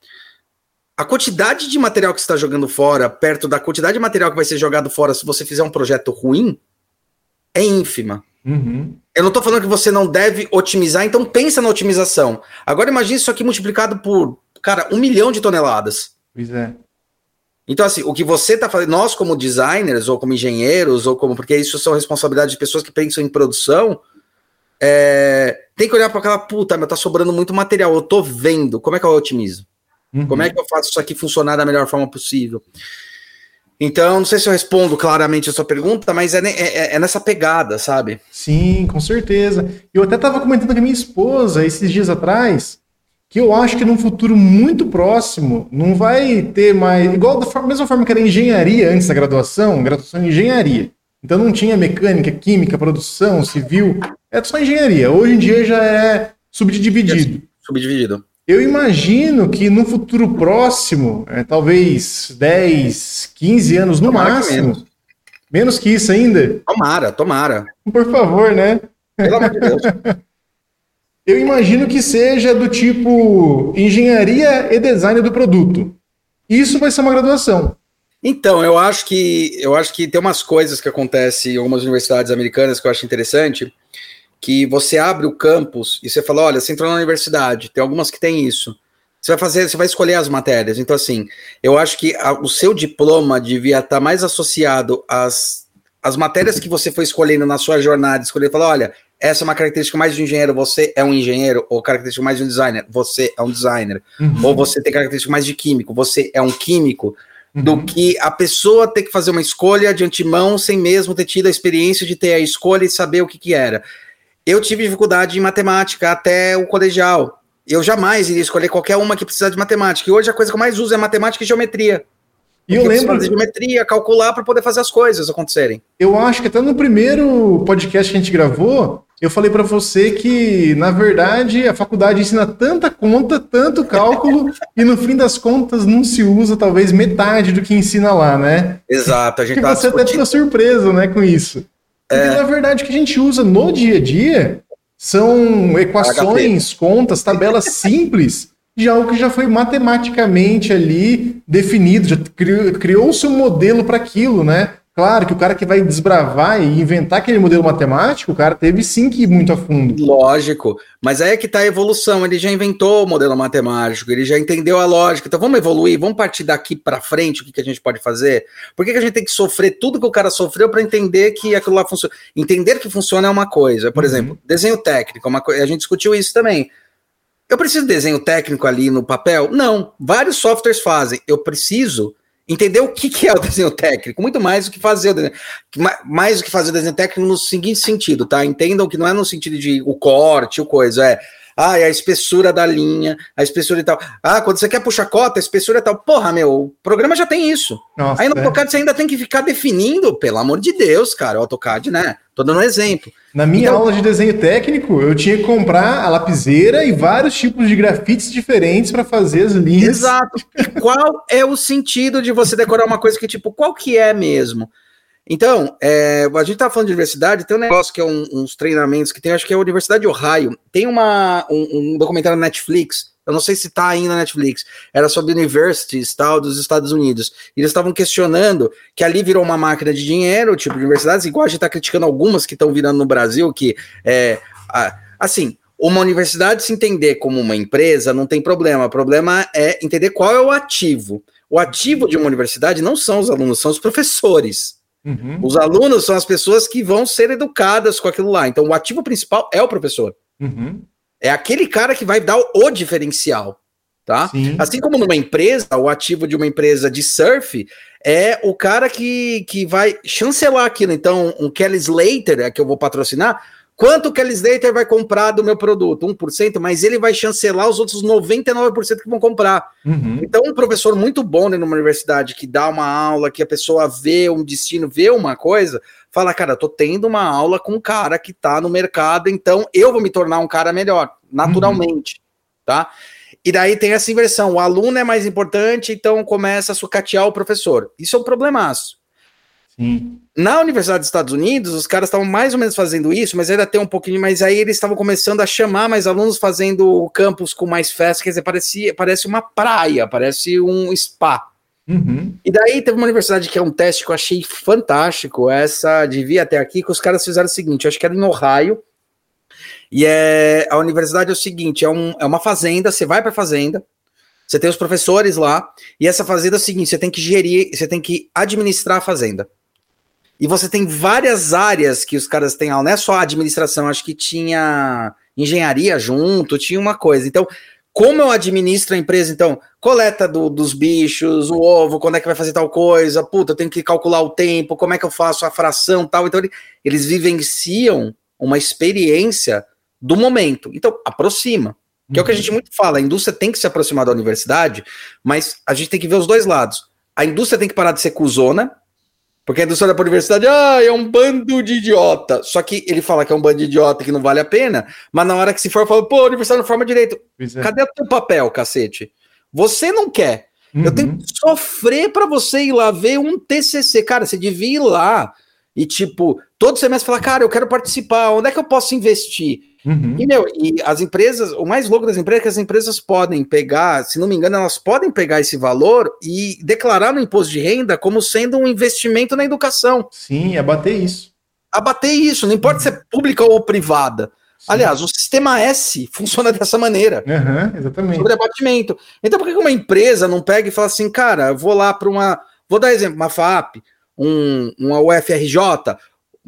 A quantidade de material que você está jogando fora, perto da quantidade de material que vai ser jogado fora se você fizer um projeto ruim, é ínfima. Uhum. Eu não estou falando que você não deve otimizar, então pensa na otimização. Agora imagine isso aqui multiplicado por, cara, um milhão de toneladas. Pois é. Então, assim, o que você está fazendo, nós como designers, ou como engenheiros, ou como. Porque isso são responsabilidades de pessoas que pensam em produção, é, tem que olhar para aquela puta, mas tá sobrando muito material. Eu tô vendo. Como é que eu otimizo? Uhum. Como é que eu faço isso aqui funcionar da melhor forma possível? Então, não sei se eu respondo claramente a sua pergunta, mas é, é, é nessa pegada, sabe? Sim, com certeza. Eu até estava comentando com a minha esposa esses dias atrás que eu acho que num futuro muito próximo não vai ter mais. Igual da mesma forma que era engenharia antes da graduação, graduação em engenharia. Então não tinha mecânica, química, produção, civil, é só engenharia. Hoje em dia já é subdividido. Subdividido. Eu imagino que no futuro próximo, é, talvez 10, 15 anos no tomara máximo, menos. menos que isso ainda. Tomara, tomara. Por favor, né? Pelo amor de Deus. Eu imagino que seja do tipo engenharia e design do produto. Isso vai ser uma graduação. Então, eu acho que eu acho que tem umas coisas que acontecem em algumas universidades americanas que eu acho interessante, que você abre o campus e você fala, olha, você entrou na universidade, tem algumas que tem isso. Você vai fazer, você vai escolher as matérias. Então, assim, eu acho que a, o seu diploma devia estar mais associado às, às matérias que você foi escolhendo na sua jornada, escolher, falar, olha, essa é uma característica mais de um engenheiro, você é um engenheiro, ou característica mais de um designer, você é um designer, uhum. ou você tem característica mais de químico, você é um químico, uhum. do que a pessoa ter que fazer uma escolha de antemão sem mesmo ter tido a experiência de ter a escolha e saber o que, que era. Eu tive dificuldade em matemática até o colegial. Eu jamais iria escolher qualquer uma que precisa de matemática. E hoje a coisa que eu mais uso é matemática e geometria. E eu lembro fazer geometria, calcular para poder fazer as coisas acontecerem. Eu acho que até no primeiro podcast que a gente gravou, eu falei para você que, na verdade, a faculdade ensina tanta conta, tanto cálculo, e no fim das contas não se usa talvez metade do que ensina lá, né? Exato, a gente tá você discutindo... até fica surpreso, né, com isso. Porque, é... na verdade, o que a gente usa no dia a dia são equações, contas, tabelas simples de algo que já foi matematicamente ali definido, já criou-se um modelo para aquilo, né? Claro que o cara que vai desbravar e inventar aquele modelo matemático, o cara teve sim que ir muito a fundo. Lógico, mas aí é que está a evolução. Ele já inventou o modelo matemático, ele já entendeu a lógica. Então vamos evoluir, vamos partir daqui para frente. O que, que a gente pode fazer? Por que, que a gente tem que sofrer tudo que o cara sofreu para entender que aquilo lá funciona? Entender que funciona é uma coisa. Por uhum. exemplo, desenho técnico, é uma A gente discutiu isso também. Eu preciso de desenho técnico ali no papel? Não. Vários softwares fazem. Eu preciso entender o que, que é o desenho técnico, muito mais do que fazer o desenho, mais do que fazer o desenho técnico no seguinte sentido, tá? Entendam que não é no sentido de o corte, o coisa, é ah, é a espessura da linha, a espessura e tal. Ah, quando você quer puxar cota, a espessura e tal. Porra, meu, o programa já tem isso. Nossa, Aí no é. AutoCAD você ainda tem que ficar definindo, pelo amor de Deus, cara. O AutoCAD, né? Tô dando um exemplo. Na minha então, aula de desenho técnico, eu tinha que comprar a lapiseira e vários tipos de grafites diferentes para fazer as linhas. Exato. E qual é o sentido de você decorar uma coisa que, tipo, qual que é mesmo? Então, é, a gente tá falando de universidade, tem um negócio que é um, uns treinamentos que tem, acho que é a Universidade de Ohio. Tem uma, um, um documentário na Netflix, eu não sei se tá ainda na Netflix, era sobre universities tal dos Estados Unidos. E eles estavam questionando que ali virou uma máquina de dinheiro, tipo de universidades, igual a gente tá criticando algumas que estão virando no Brasil, que é assim, uma universidade se entender como uma empresa não tem problema. O problema é entender qual é o ativo. O ativo de uma universidade não são os alunos, são os professores. Uhum. Os alunos são as pessoas que vão ser educadas com aquilo lá. Então, o ativo principal é o professor. Uhum. É aquele cara que vai dar o, diferencial. Tá? Assim como numa empresa, o ativo de uma empresa de surf é o cara que, que vai chancelar aquilo. Então, um Kelly Slater, é que eu vou patrocinar, Quanto que a Slater vai comprar do meu produto? 1%, mas ele vai chancelar os outros 99% que vão comprar. Uhum. Então, um professor muito bom numa universidade que dá uma aula, que a pessoa vê um destino, vê uma coisa, fala, cara, tô tendo uma aula com um cara que tá no mercado, então eu vou me tornar um cara melhor, naturalmente, uhum. tá? E daí tem essa inversão, o aluno é mais importante, então começa a sucatear o professor. Isso é um problemaço. Sim. Na Universidade dos Estados Unidos, os caras estavam mais ou menos fazendo isso, mas ainda tem um pouquinho, mas aí eles estavam começando a chamar mais alunos fazendo o campus com mais festa, quer dizer, parecia, parece uma praia, parece um spa. Uhum. E daí teve uma universidade que é um teste que eu achei fantástico, essa devia até aqui, que os caras fizeram o seguinte, eu acho que era em Ohio, e é, a universidade é o seguinte, é, um, é uma fazenda, você vai para a fazenda, você tem os professores lá, e essa fazenda é o seguinte, você tem que gerir, você tem que administrar a fazenda. E você tem várias áreas que os caras têm, não é só a administração, acho que tinha engenharia junto, tinha uma coisa. Então, como eu administro a empresa? Então, coleta do, dos bichos, o ovo, quando é que vai fazer tal coisa, puta, eu tenho que calcular o tempo, como é que eu faço a fração tal. Então, eles vivenciam uma experiência do momento. Então, aproxima. Que é o que a gente muito fala, a indústria tem que se aproximar da universidade, mas a gente tem que ver os dois lados. A indústria tem que parar de ser cuzona, porque a indústria da universidade, ah, é um bando de idiota. Só que ele fala que é um bando de idiota que não vale a pena, mas na hora que se for, fala, pô, a universidade não forma direito. É. Cadê o teu papel, cacete? Você não quer. Uhum. Eu tenho que sofrer para você ir lá ver um TCC. Cara, você devia ir lá e, tipo, todo semestre falar, cara, eu quero participar, onde é que eu posso investir? Uhum. E, meu, e as empresas, o mais louco das empresas é que as empresas podem pegar, se não me engano, elas podem pegar esse valor e declarar no imposto de renda como sendo um investimento na educação. Sim, abater isso. Abater isso, não importa uhum. se é pública ou privada. Sim. Aliás, o sistema S funciona dessa maneira. Uhum, exatamente. Sobre abatimento. Então, por que uma empresa não pega e fala assim, cara, eu vou lá para uma. Vou dar exemplo, uma FAP, um, uma UFRJ,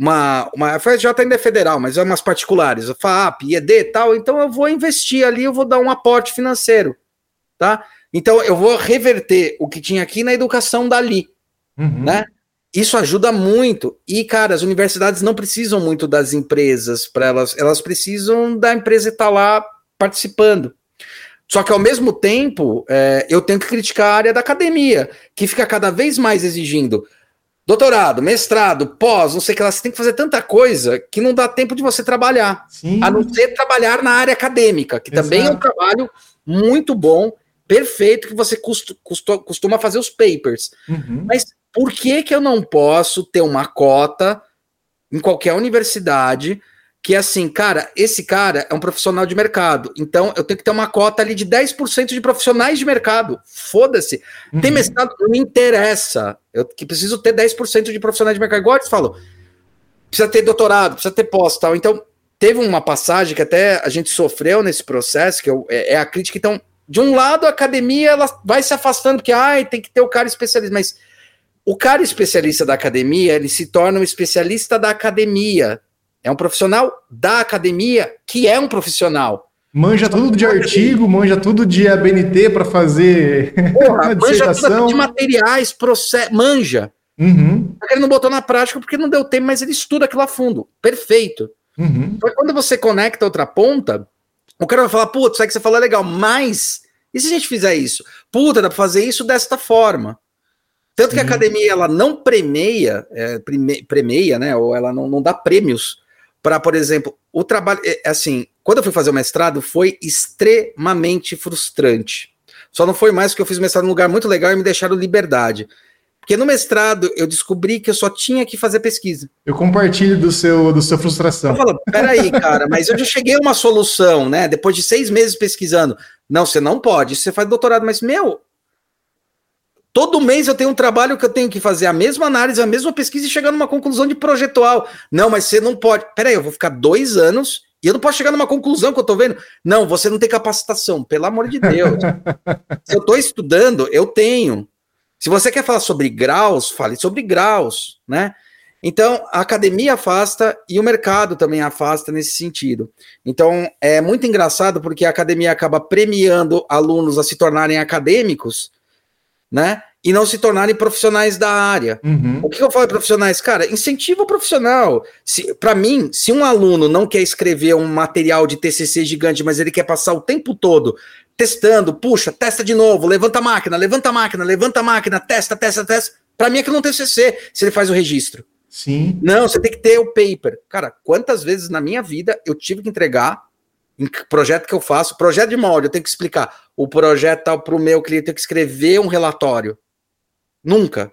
uma, uma a FSJ ainda é federal, mas é umas particulares, a FAP, IED e tal, então eu vou investir ali, eu vou dar um aporte financeiro, tá? Então eu vou reverter o que tinha aqui na educação dali, uhum. né? Isso ajuda muito. E, cara, as universidades não precisam muito das empresas para elas, elas precisam da empresa estar tá lá participando. Só que ao mesmo tempo, é, eu tenho que criticar a área da academia, que fica cada vez mais exigindo doutorado, mestrado, pós, não sei o que lá, você tem que fazer tanta coisa que não dá tempo de você trabalhar. Sim. A não ser trabalhar na área acadêmica, que Exato. também é um trabalho muito bom, perfeito, que você costuma fazer os papers. Uhum. Mas por que, que eu não posso ter uma cota em qualquer universidade que é assim, cara, esse cara é um profissional de mercado, então eu tenho que ter uma cota ali de 10% de profissionais de mercado. Foda-se. Uhum. Tem mestrado, não me interessa. Eu que preciso ter 10% de profissionais de mercado. Igual eles falam, precisa ter doutorado, precisa ter pós tal. Então, teve uma passagem que até a gente sofreu nesse processo, que é, é a crítica. Então, de um lado, a academia ela vai se afastando, porque ai, tem que ter o cara especialista, mas o cara especialista da academia, ele se torna um especialista da academia é um profissional da academia que é um profissional. Manja tudo de artigo, manja tudo de ABNT para fazer. Porra, manja tudo de materiais, processo, manja. Uhum. Ele não botou na prática porque não deu tempo, mas ele estuda aquilo a fundo. Perfeito. Uhum. Então, quando você conecta outra ponta, o cara vai falar: putz, isso que você falou é legal, mas e se a gente fizer isso? Puta, dá para fazer isso desta forma. Tanto Sim. que a academia ela não premeia, é, premeia, né? Ou ela não, não dá prêmios para, por exemplo, o trabalho. É, assim, quando eu fui fazer o mestrado, foi extremamente frustrante. Só não foi mais porque eu fiz o mestrado num lugar muito legal e me deixaram liberdade. Porque no mestrado eu descobri que eu só tinha que fazer pesquisa. Eu compartilho do seu, do sua frustração. Eu falo, peraí, cara, mas eu já cheguei a uma solução, né? Depois de seis meses pesquisando. Não, você não pode, você faz doutorado, mas, meu, Todo mês eu tenho um trabalho que eu tenho que fazer a mesma análise, a mesma pesquisa e chegar numa conclusão de projetual. Não, mas você não pode. Peraí, eu vou ficar dois anos e eu não posso chegar numa conclusão que eu tô vendo. Não, você não tem capacitação, pelo amor de Deus. Se eu tô estudando, eu tenho. Se você quer falar sobre graus, fale sobre graus, né? Então, a academia afasta e o mercado também afasta nesse sentido. Então, é muito engraçado porque a academia acaba premiando alunos a se tornarem acadêmicos né? e não se tornarem profissionais da área. Uhum. O que eu falo de profissionais? Cara, incentiva o profissional. Para mim, se um aluno não quer escrever um material de TCC gigante, mas ele quer passar o tempo todo testando, puxa, testa de novo, levanta a máquina, levanta a máquina, levanta a máquina, testa, testa, testa. Para mim, aquilo não tem TCC, se ele faz o registro. Sim. Não, você tem que ter o paper. Cara, quantas vezes na minha vida eu tive que entregar em projeto que eu faço, projeto de molde, eu tenho que explicar. O projeto tal para o meu cliente, eu tenho que escrever um relatório. Nunca.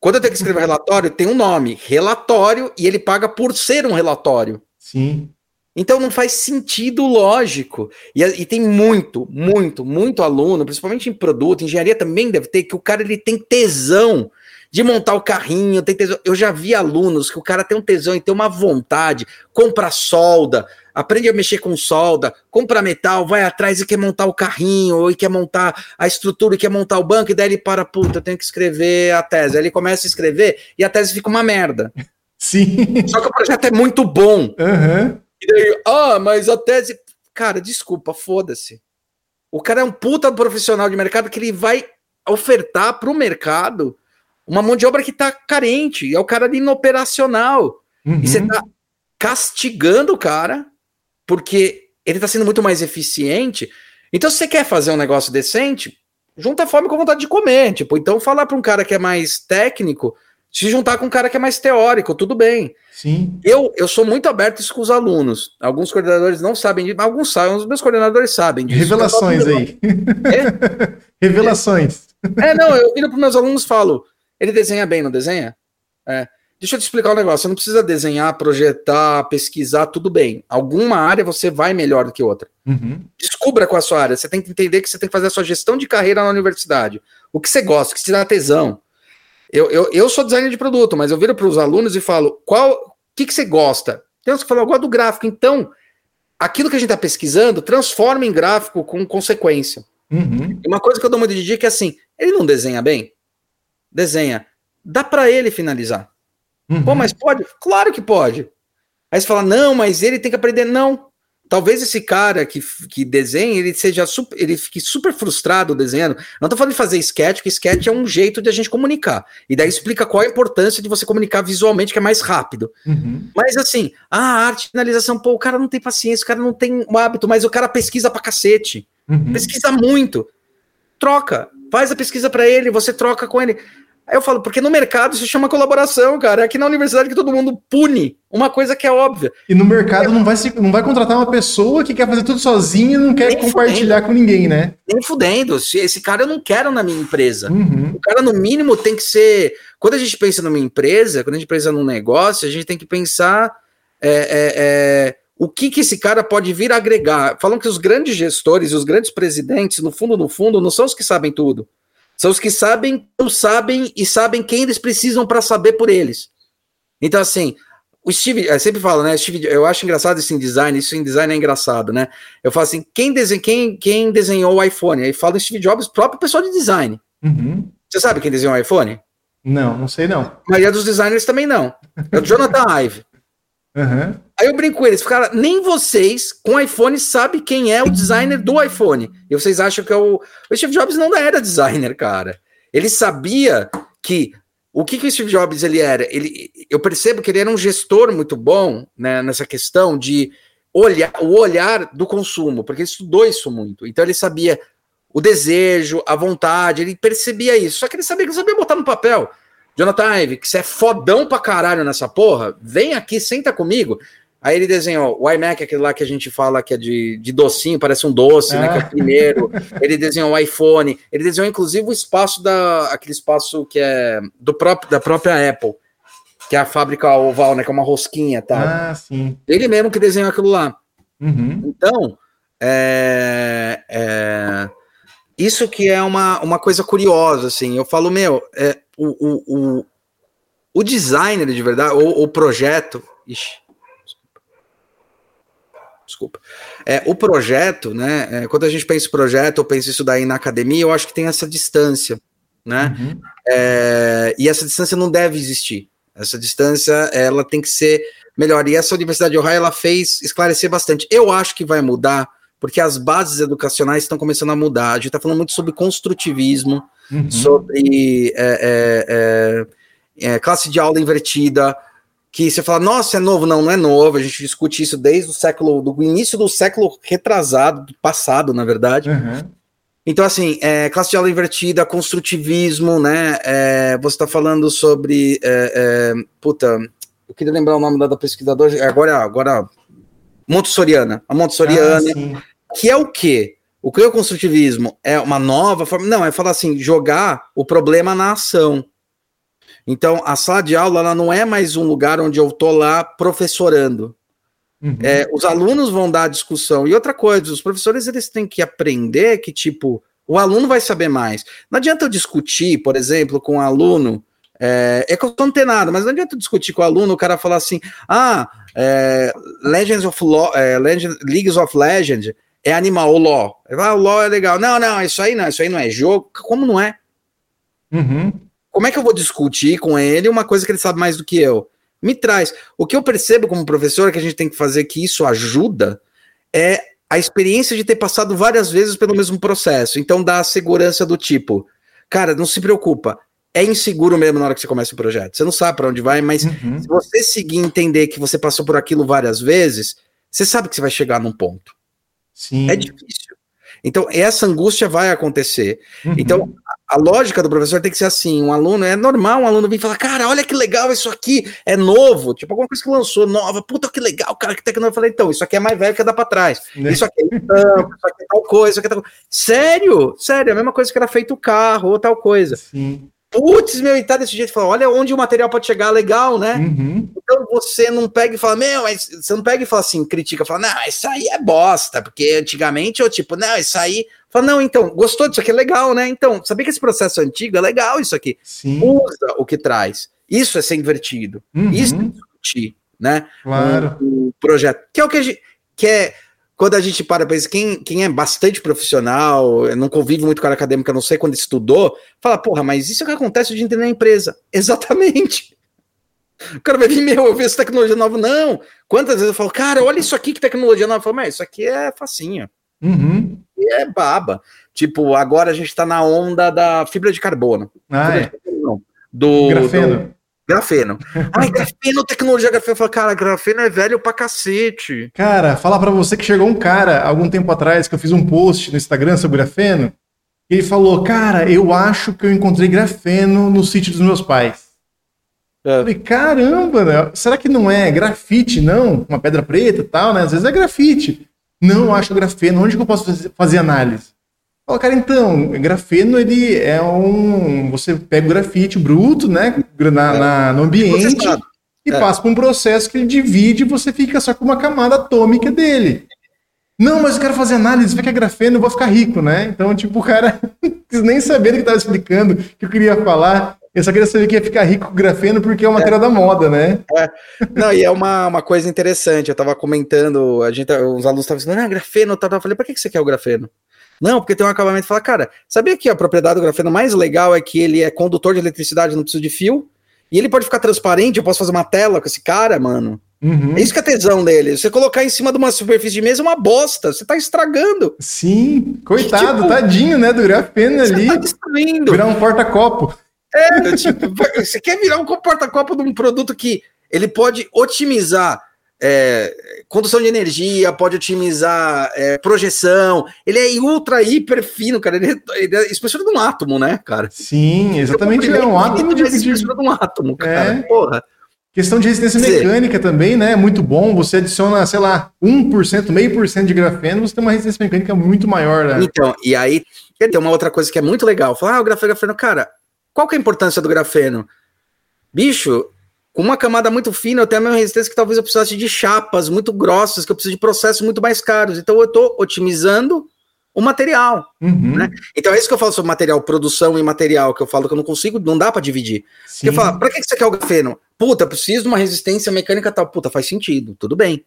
Quando eu tenho que escrever um relatório, tem um nome, relatório, e ele paga por ser um relatório. Sim. Então não faz sentido lógico. E, e, tem muito, muito, muito aluno, principalmente em produto, engenharia também deve ter, que o cara ele tem tesão de montar o carrinho, tem tesão. Eu já vi alunos que o cara tem um tesão e tem uma vontade, compra solda, aprende a mexer com solda, compra metal, vai atrás e quer montar o carrinho, ou quer montar a estrutura, e quer montar o banco, e daí ele para, puta, eu tenho que escrever a tese. Aí ele começa a escrever e a tese fica uma merda. Sim. Só que o projeto é muito bom. Uhum. E daí, ah, mas a tese. Cara, desculpa, foda-se. O cara é um puta profissional de mercado que ele vai ofertar para o mercado uma mão de obra que está carente. É o cara ali no operacional. Uhum. E você está castigando o cara porque ele está sendo muito mais eficiente. Então, se você quer fazer um negócio decente, junta a fome com vontade de comer. Tipo, então falar para um cara que é mais técnico, se juntar com um cara que é mais teórico, tudo bem. Sim. Eu, eu sou muito aberto isso com os alunos. Alguns coordenadores não sabem disso, alguns sabem, os meus coordenadores sabem disso. Revelações aí. É? Revelações. É, não, eu viro para meus alunos e falo: ele desenha bem, não desenha? É. Deixa eu te explicar um negócio. Você não precisa desenhar, projetar, pesquisar, tudo bem. Alguma área você vai melhor do que outra. Uhum. Descubra qual a sua área. Você tem que entender que você tem que fazer a sua gestão de carreira na universidade. O que você gosta, o que te dá tesão. Eu, eu, eu sou designer de produto, mas eu viro para os alunos e falo: qual, o que, que você gosta? Tem uns que falam, eu gosto do gráfico. Então, aquilo que a gente está pesquisando, transforma em gráfico com consequência. Uhum. Uma coisa que eu dou muito de dica é assim: ele não desenha bem? Desenha. Dá para ele finalizar. Uhum. Pô, mas pode? Claro que pode. Aí você fala, não, mas ele tem que aprender. Não. Talvez esse cara que, que desenha, ele seja super, ele fique super frustrado desenhando. Não tô falando de fazer sketch, porque sketch é um jeito de a gente comunicar. E daí explica qual a importância de você comunicar visualmente, que é mais rápido. Uhum. Mas assim, a arte, finalização, pô, o cara não tem paciência, o cara não tem o hábito, mas o cara pesquisa pra cacete. Uhum. Pesquisa muito. Troca. Faz a pesquisa para ele, você troca com ele. Aí eu falo, porque no mercado isso chama colaboração, cara. É aqui na universidade que todo mundo pune uma coisa que é óbvia. E no mercado não vai, se, não vai contratar uma pessoa que quer fazer tudo sozinho e não quer Nem compartilhar fudendo. com ninguém, né? Nem fudendo. Esse cara eu não quero na minha empresa. Uhum. O cara, no mínimo, tem que ser. Quando a gente pensa numa empresa, quando a gente pensa num negócio, a gente tem que pensar é, é, é, o que, que esse cara pode vir agregar. Falam que os grandes gestores, os grandes presidentes, no fundo, no fundo, não são os que sabem tudo. São os que sabem, não sabem e sabem quem eles precisam para saber por eles. Então, assim, o Steve, eu sempre falo, né? Steve, eu acho engraçado isso em design, isso em design é engraçado, né? Eu falo assim: quem, desen, quem, quem desenhou o iPhone? Aí fala Steve Jobs, próprio pessoal de design. Uhum. Você sabe quem desenhou o iPhone? Não, não sei não. A maioria dos designers também não. É o Jonathan Ive. Uhum. Aí eu brinco com eles, cara, nem vocês com iPhone sabem quem é o designer do iPhone. E vocês acham que é o. O Steve Jobs não era designer, cara. Ele sabia que. O que, que o Steve Jobs ele era? Ele, eu percebo que ele era um gestor muito bom né, nessa questão de olhar o olhar do consumo, porque ele estudou isso muito. Então ele sabia o desejo, a vontade, ele percebia isso. Só que ele sabia que ele sabia botar no papel. Jonathan Ive, que você é fodão pra caralho nessa porra, vem aqui, senta comigo. Aí ele desenhou o iMac, aquele lá que a gente fala que é de, de docinho, parece um doce, né? Que é o ah. primeiro. ele desenhou o iPhone. Ele desenhou, inclusive, o espaço da. aquele espaço que é do próprio, da própria Apple, que é a fábrica oval, né? Que é uma rosquinha tal. Ah, sim. Ele mesmo que desenhou aquilo lá. Uhum. Então, é, é, isso que é uma, uma coisa curiosa, assim. Eu falo, meu, é, o, o, o, o designer de verdade, ou o projeto. Ixi, desculpa. É, o projeto, né? É, quando a gente pensa em projeto, ou pensa isso daí na academia, eu acho que tem essa distância, né? Uhum. É, e essa distância não deve existir. Essa distância, ela tem que ser melhor. E essa Universidade de Ohio, ela fez esclarecer bastante. Eu acho que vai mudar, porque as bases educacionais estão começando a mudar. A gente está falando muito sobre construtivismo, uhum. sobre é, é, é, classe de aula invertida, que você fala, nossa, é novo, não, não é novo. A gente discute isso desde o século, do início do século retrasado, do passado, na verdade. Uhum. Então, assim, é, classe de aula invertida, construtivismo, né? É, você está falando sobre. É, é, puta, eu queria lembrar o nome da, da pesquisadora, agora, agora. Montessoriana. A Montessoriana, ah, que é o quê? O que é o construtivismo? É uma nova forma. Não, é falar assim, jogar o problema na ação. Então, a sala de aula ela não é mais um lugar onde eu estou lá professorando. Uhum. É, os alunos vão dar a discussão. E outra coisa, os professores eles têm que aprender que, tipo, o aluno vai saber mais. Não adianta eu discutir, por exemplo, com um aluno. É, é que eu estou antenado, mas não adianta eu discutir com o aluno, o cara falar assim: ah, é, Legends of Law, é, Legend, Leagues of Legend é animal, o Law. Ah, o Law é legal. Não, não, isso aí não, isso aí não é jogo. Como não é? Uhum. Como é que eu vou discutir com ele uma coisa que ele sabe mais do que eu? me traz. O que eu percebo como professor que a gente tem que fazer que isso ajuda é a experiência de ter passado várias vezes pelo mesmo processo. Então dá a segurança do tipo, cara, não se preocupa. É inseguro mesmo na hora que você começa o projeto. Você não sabe para onde vai, mas uhum. se você seguir entender que você passou por aquilo várias vezes, você sabe que você vai chegar num ponto. Sim. É difícil. Então, essa angústia vai acontecer. Uhum. Então, a lógica do professor tem que ser assim: um aluno é normal, um aluno vir falar, cara, olha que legal isso aqui, é novo, tipo alguma coisa que lançou nova, puta que legal, cara, que tecnologia. Eu falei, então, isso aqui é mais velho que dá para trás. Né? Isso aqui é tampo, isso aqui é tal coisa, isso aqui é tal coisa. Sério, sério, é a mesma coisa que era feito o carro ou tal coisa. Sim. Putz, meu, e tá desse jeito, fala, olha onde o material pode chegar legal, né? Uhum. Então você não pega e fala, meu, mas você não pega e fala assim, critica, fala, não, isso aí é bosta, porque antigamente eu tipo, não, isso aí. Fala, não, então, gostou disso aqui, é legal, né? Então, sabia que esse processo antigo é legal isso aqui. Sim. Usa o que traz. Isso é ser invertido. Uhum. Isso é discutir, né? Claro. O, o, projeto. Que é o que a gente. Que é quando a gente para para quem, quem é bastante profissional, não convive muito com a acadêmica, não sei quando estudou, fala, porra, mas isso é o que acontece de entender na empresa. Exatamente. O cara vai vir, meu, eu vejo essa tecnologia nova. Não. Quantas vezes eu falo, cara, olha isso aqui, que tecnologia nova. Eu falo, mas isso aqui é facinho. Uhum. E é baba. Tipo, agora a gente tá na onda da fibra de carbono. Ah, é. de carbono, do grafeno. Grafeno. Ai, grafeno, tecnologia grafeno. Fala, cara, grafeno é velho pra cacete. Cara, fala para você que chegou um cara algum tempo atrás que eu fiz um post no Instagram sobre grafeno. E ele falou, cara, eu acho que eu encontrei grafeno no sítio dos meus pais. É. Eu falei, caramba, né? será que não é grafite, não? Uma pedra preta e tal, né? Às vezes é grafite. Não, eu acho grafeno. Onde que eu posso fazer análise? Fala, cara, então, grafeno ele é um. Você pega o grafite bruto, né? Na, é. na no ambiente e é. passa por um processo que ele divide e você fica só com uma camada atômica dele. Não, mas eu quero fazer análise, vai que é grafeno, eu vou ficar rico, né? Então, tipo, o cara quis nem saber o que estava explicando, o que eu queria falar. Eu só queria saber que ia ficar rico com grafeno porque é uma matéria é. da moda, né? É. Não, e é uma, uma coisa interessante. Eu estava comentando, a gente, os alunos estavam dizendo, ah, grafeno, tá, tá. Eu falei, para que você quer o grafeno? Não, porque tem um acabamento. Fala, cara, sabia que a propriedade do grafeno mais legal é que ele é condutor de eletricidade, não precisa de fio? E ele pode ficar transparente, eu posso fazer uma tela com esse cara, mano. Uhum. É isso que é tesão dele. Você colocar em cima de uma superfície de mesa é uma bosta. Você tá estragando. Sim, coitado, tipo, tadinho, né? Do grafeno ali. Tá destruindo. Virar um porta-copo. É, tipo, você quer virar um porta-copo de um produto que ele pode otimizar é, condução de energia, pode otimizar é, projeção. Ele é ultra, hiper fino, cara. Ele é, ele é espessura de um átomo, né, cara? Sim, exatamente. é um átomo de, espessura de um átomo, cara. É. Porra. Questão de resistência mecânica também, né? Muito bom. Você adiciona, sei lá, 1%, meio por cento de grafeno, você tem uma resistência mecânica muito maior, né? Então, e aí tem uma outra coisa que é muito legal. Falar, ah, o grafeno, grafeno, cara, qual que é a importância do grafeno? Bicho, com uma camada muito fina, eu tenho a mesma resistência que talvez eu precisasse de chapas muito grossas, que eu preciso de processos muito mais caros. Então eu estou otimizando o material. Uhum. Né? Então é isso que eu falo sobre material, produção e material, que eu falo que eu não consigo, não dá para dividir. Sim. Porque eu falo, para que você quer o grafeno? Puta, preciso de uma resistência mecânica tal. Puta, faz sentido, tudo bem.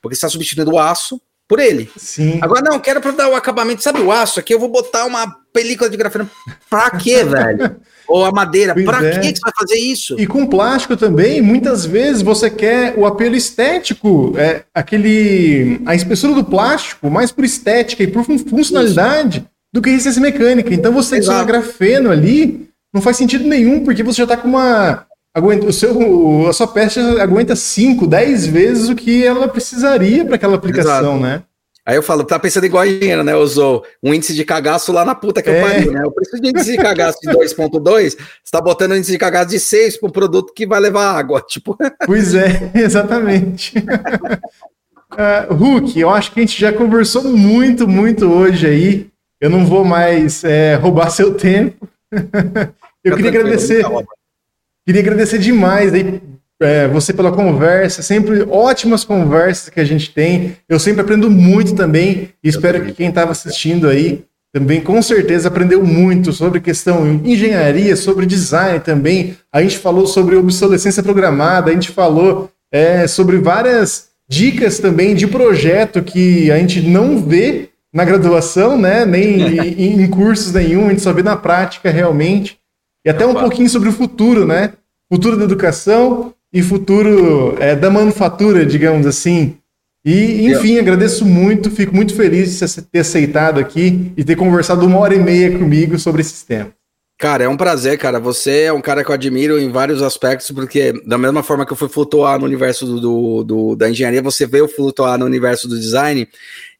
Porque você está substituindo o aço por ele. Sim. Agora, não, quero para dar o acabamento. Sabe o aço aqui? Eu vou botar uma película de grafeno. Pra quê, velho? Ou a madeira, pra é. que você vai fazer isso? E com plástico também, muitas vezes você quer o apelo estético, é, aquele. a espessura do plástico, mais por estética e por funcionalidade isso. do que resistência mecânica. Então você adicionar grafeno ali não faz sentido nenhum, porque você já está com uma. Aguenta, o seu, a sua peça aguenta 5, 10 vezes o que ela precisaria para aquela aplicação, Exato. né? Aí eu falo, tá pensando igual a engenheiro, né? Usou um índice de cagaço lá na puta que é. eu pariu, né? O preço de índice de cagaço de 2.2, você tá botando um índice de cagaço de 6 para um produto que vai levar água, tipo. Pois é, exatamente. uh, Hulk, eu acho que a gente já conversou muito, muito hoje aí. Eu não vou mais é, roubar seu tempo. eu queria agradecer. Queria agradecer demais aí é, você pela conversa, sempre ótimas conversas que a gente tem. Eu sempre aprendo muito também e espero também. que quem estava assistindo aí também com certeza aprendeu muito sobre questão de engenharia, sobre design também. A gente falou sobre obsolescência programada, a gente falou é, sobre várias dicas também de projeto que a gente não vê na graduação, né? Nem em, em cursos nenhum, a gente só vê na prática realmente. E até um pouquinho sobre o futuro, né? Futuro da educação e futuro é, da manufatura, digamos assim. E, enfim, agradeço muito, fico muito feliz de você ter aceitado aqui e ter conversado uma hora e meia comigo sobre esse tema. Cara, é um prazer, cara. Você é um cara que eu admiro em vários aspectos, porque da mesma forma que eu fui flutuar no universo do, do, do da engenharia, você veio flutuar no universo do design.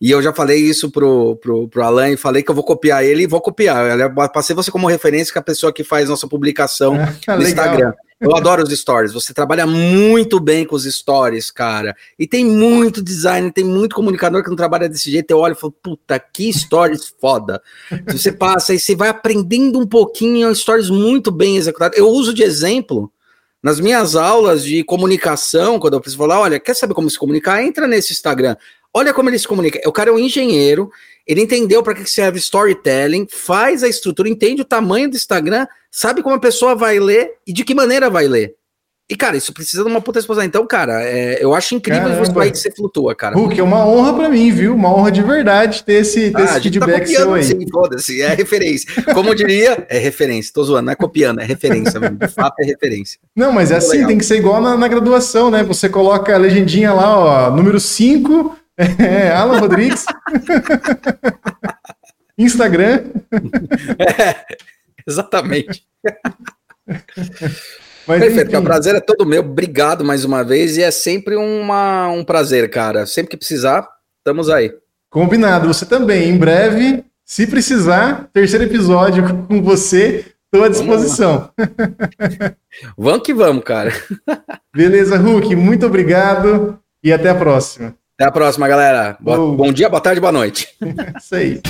E eu já falei isso pro, pro, pro Alan e falei que eu vou copiar ele e vou copiar. Eu passei você como referência com a pessoa que faz nossa publicação no Instagram. Eu adoro os stories. Você trabalha muito bem com os stories, cara. E tem muito design, tem muito comunicador que não trabalha desse jeito. Eu olho e falo, puta, que stories foda. Você passa e você vai aprendendo um pouquinho, stories muito bem executados. Eu uso de exemplo nas minhas aulas de comunicação, quando eu preciso falar, olha, quer saber como se comunicar? Entra nesse Instagram. Olha como ele se comunica. O cara é um engenheiro, ele entendeu para que serve storytelling, faz a estrutura, entende o tamanho do Instagram, sabe como a pessoa vai ler e de que maneira vai ler. E, cara, isso precisa de uma puta exposição. Então, cara, é, eu acho incrível Caramba. você que você flutua, cara. Hulk, é uma honra para mim, viu? Uma honra de verdade ter esse, ter ah, esse tá feedback tá seu aí. Sim, foda-se, é referência. Como eu diria, é referência. Tô zoando, não é copiando, é referência. De fato, é referência. Não, mas é assim, legal. tem que ser igual na, na, graduação, né? Você coloca a legendinha lá, ó, número 5, é, Alan Rodrigues. Instagram. É, exatamente. Mas, Perfeito, enfim. o prazer é todo meu. Obrigado mais uma vez. E é sempre uma, um prazer, cara. Sempre que precisar, estamos aí. Combinado. Você também. Em breve, se precisar, terceiro episódio com você. Estou à disposição. Vamos, vamos que vamos, cara. Beleza, Hulk. Muito obrigado e até a próxima. Até a próxima, galera. Boa, bom dia, boa tarde, boa noite. Isso aí.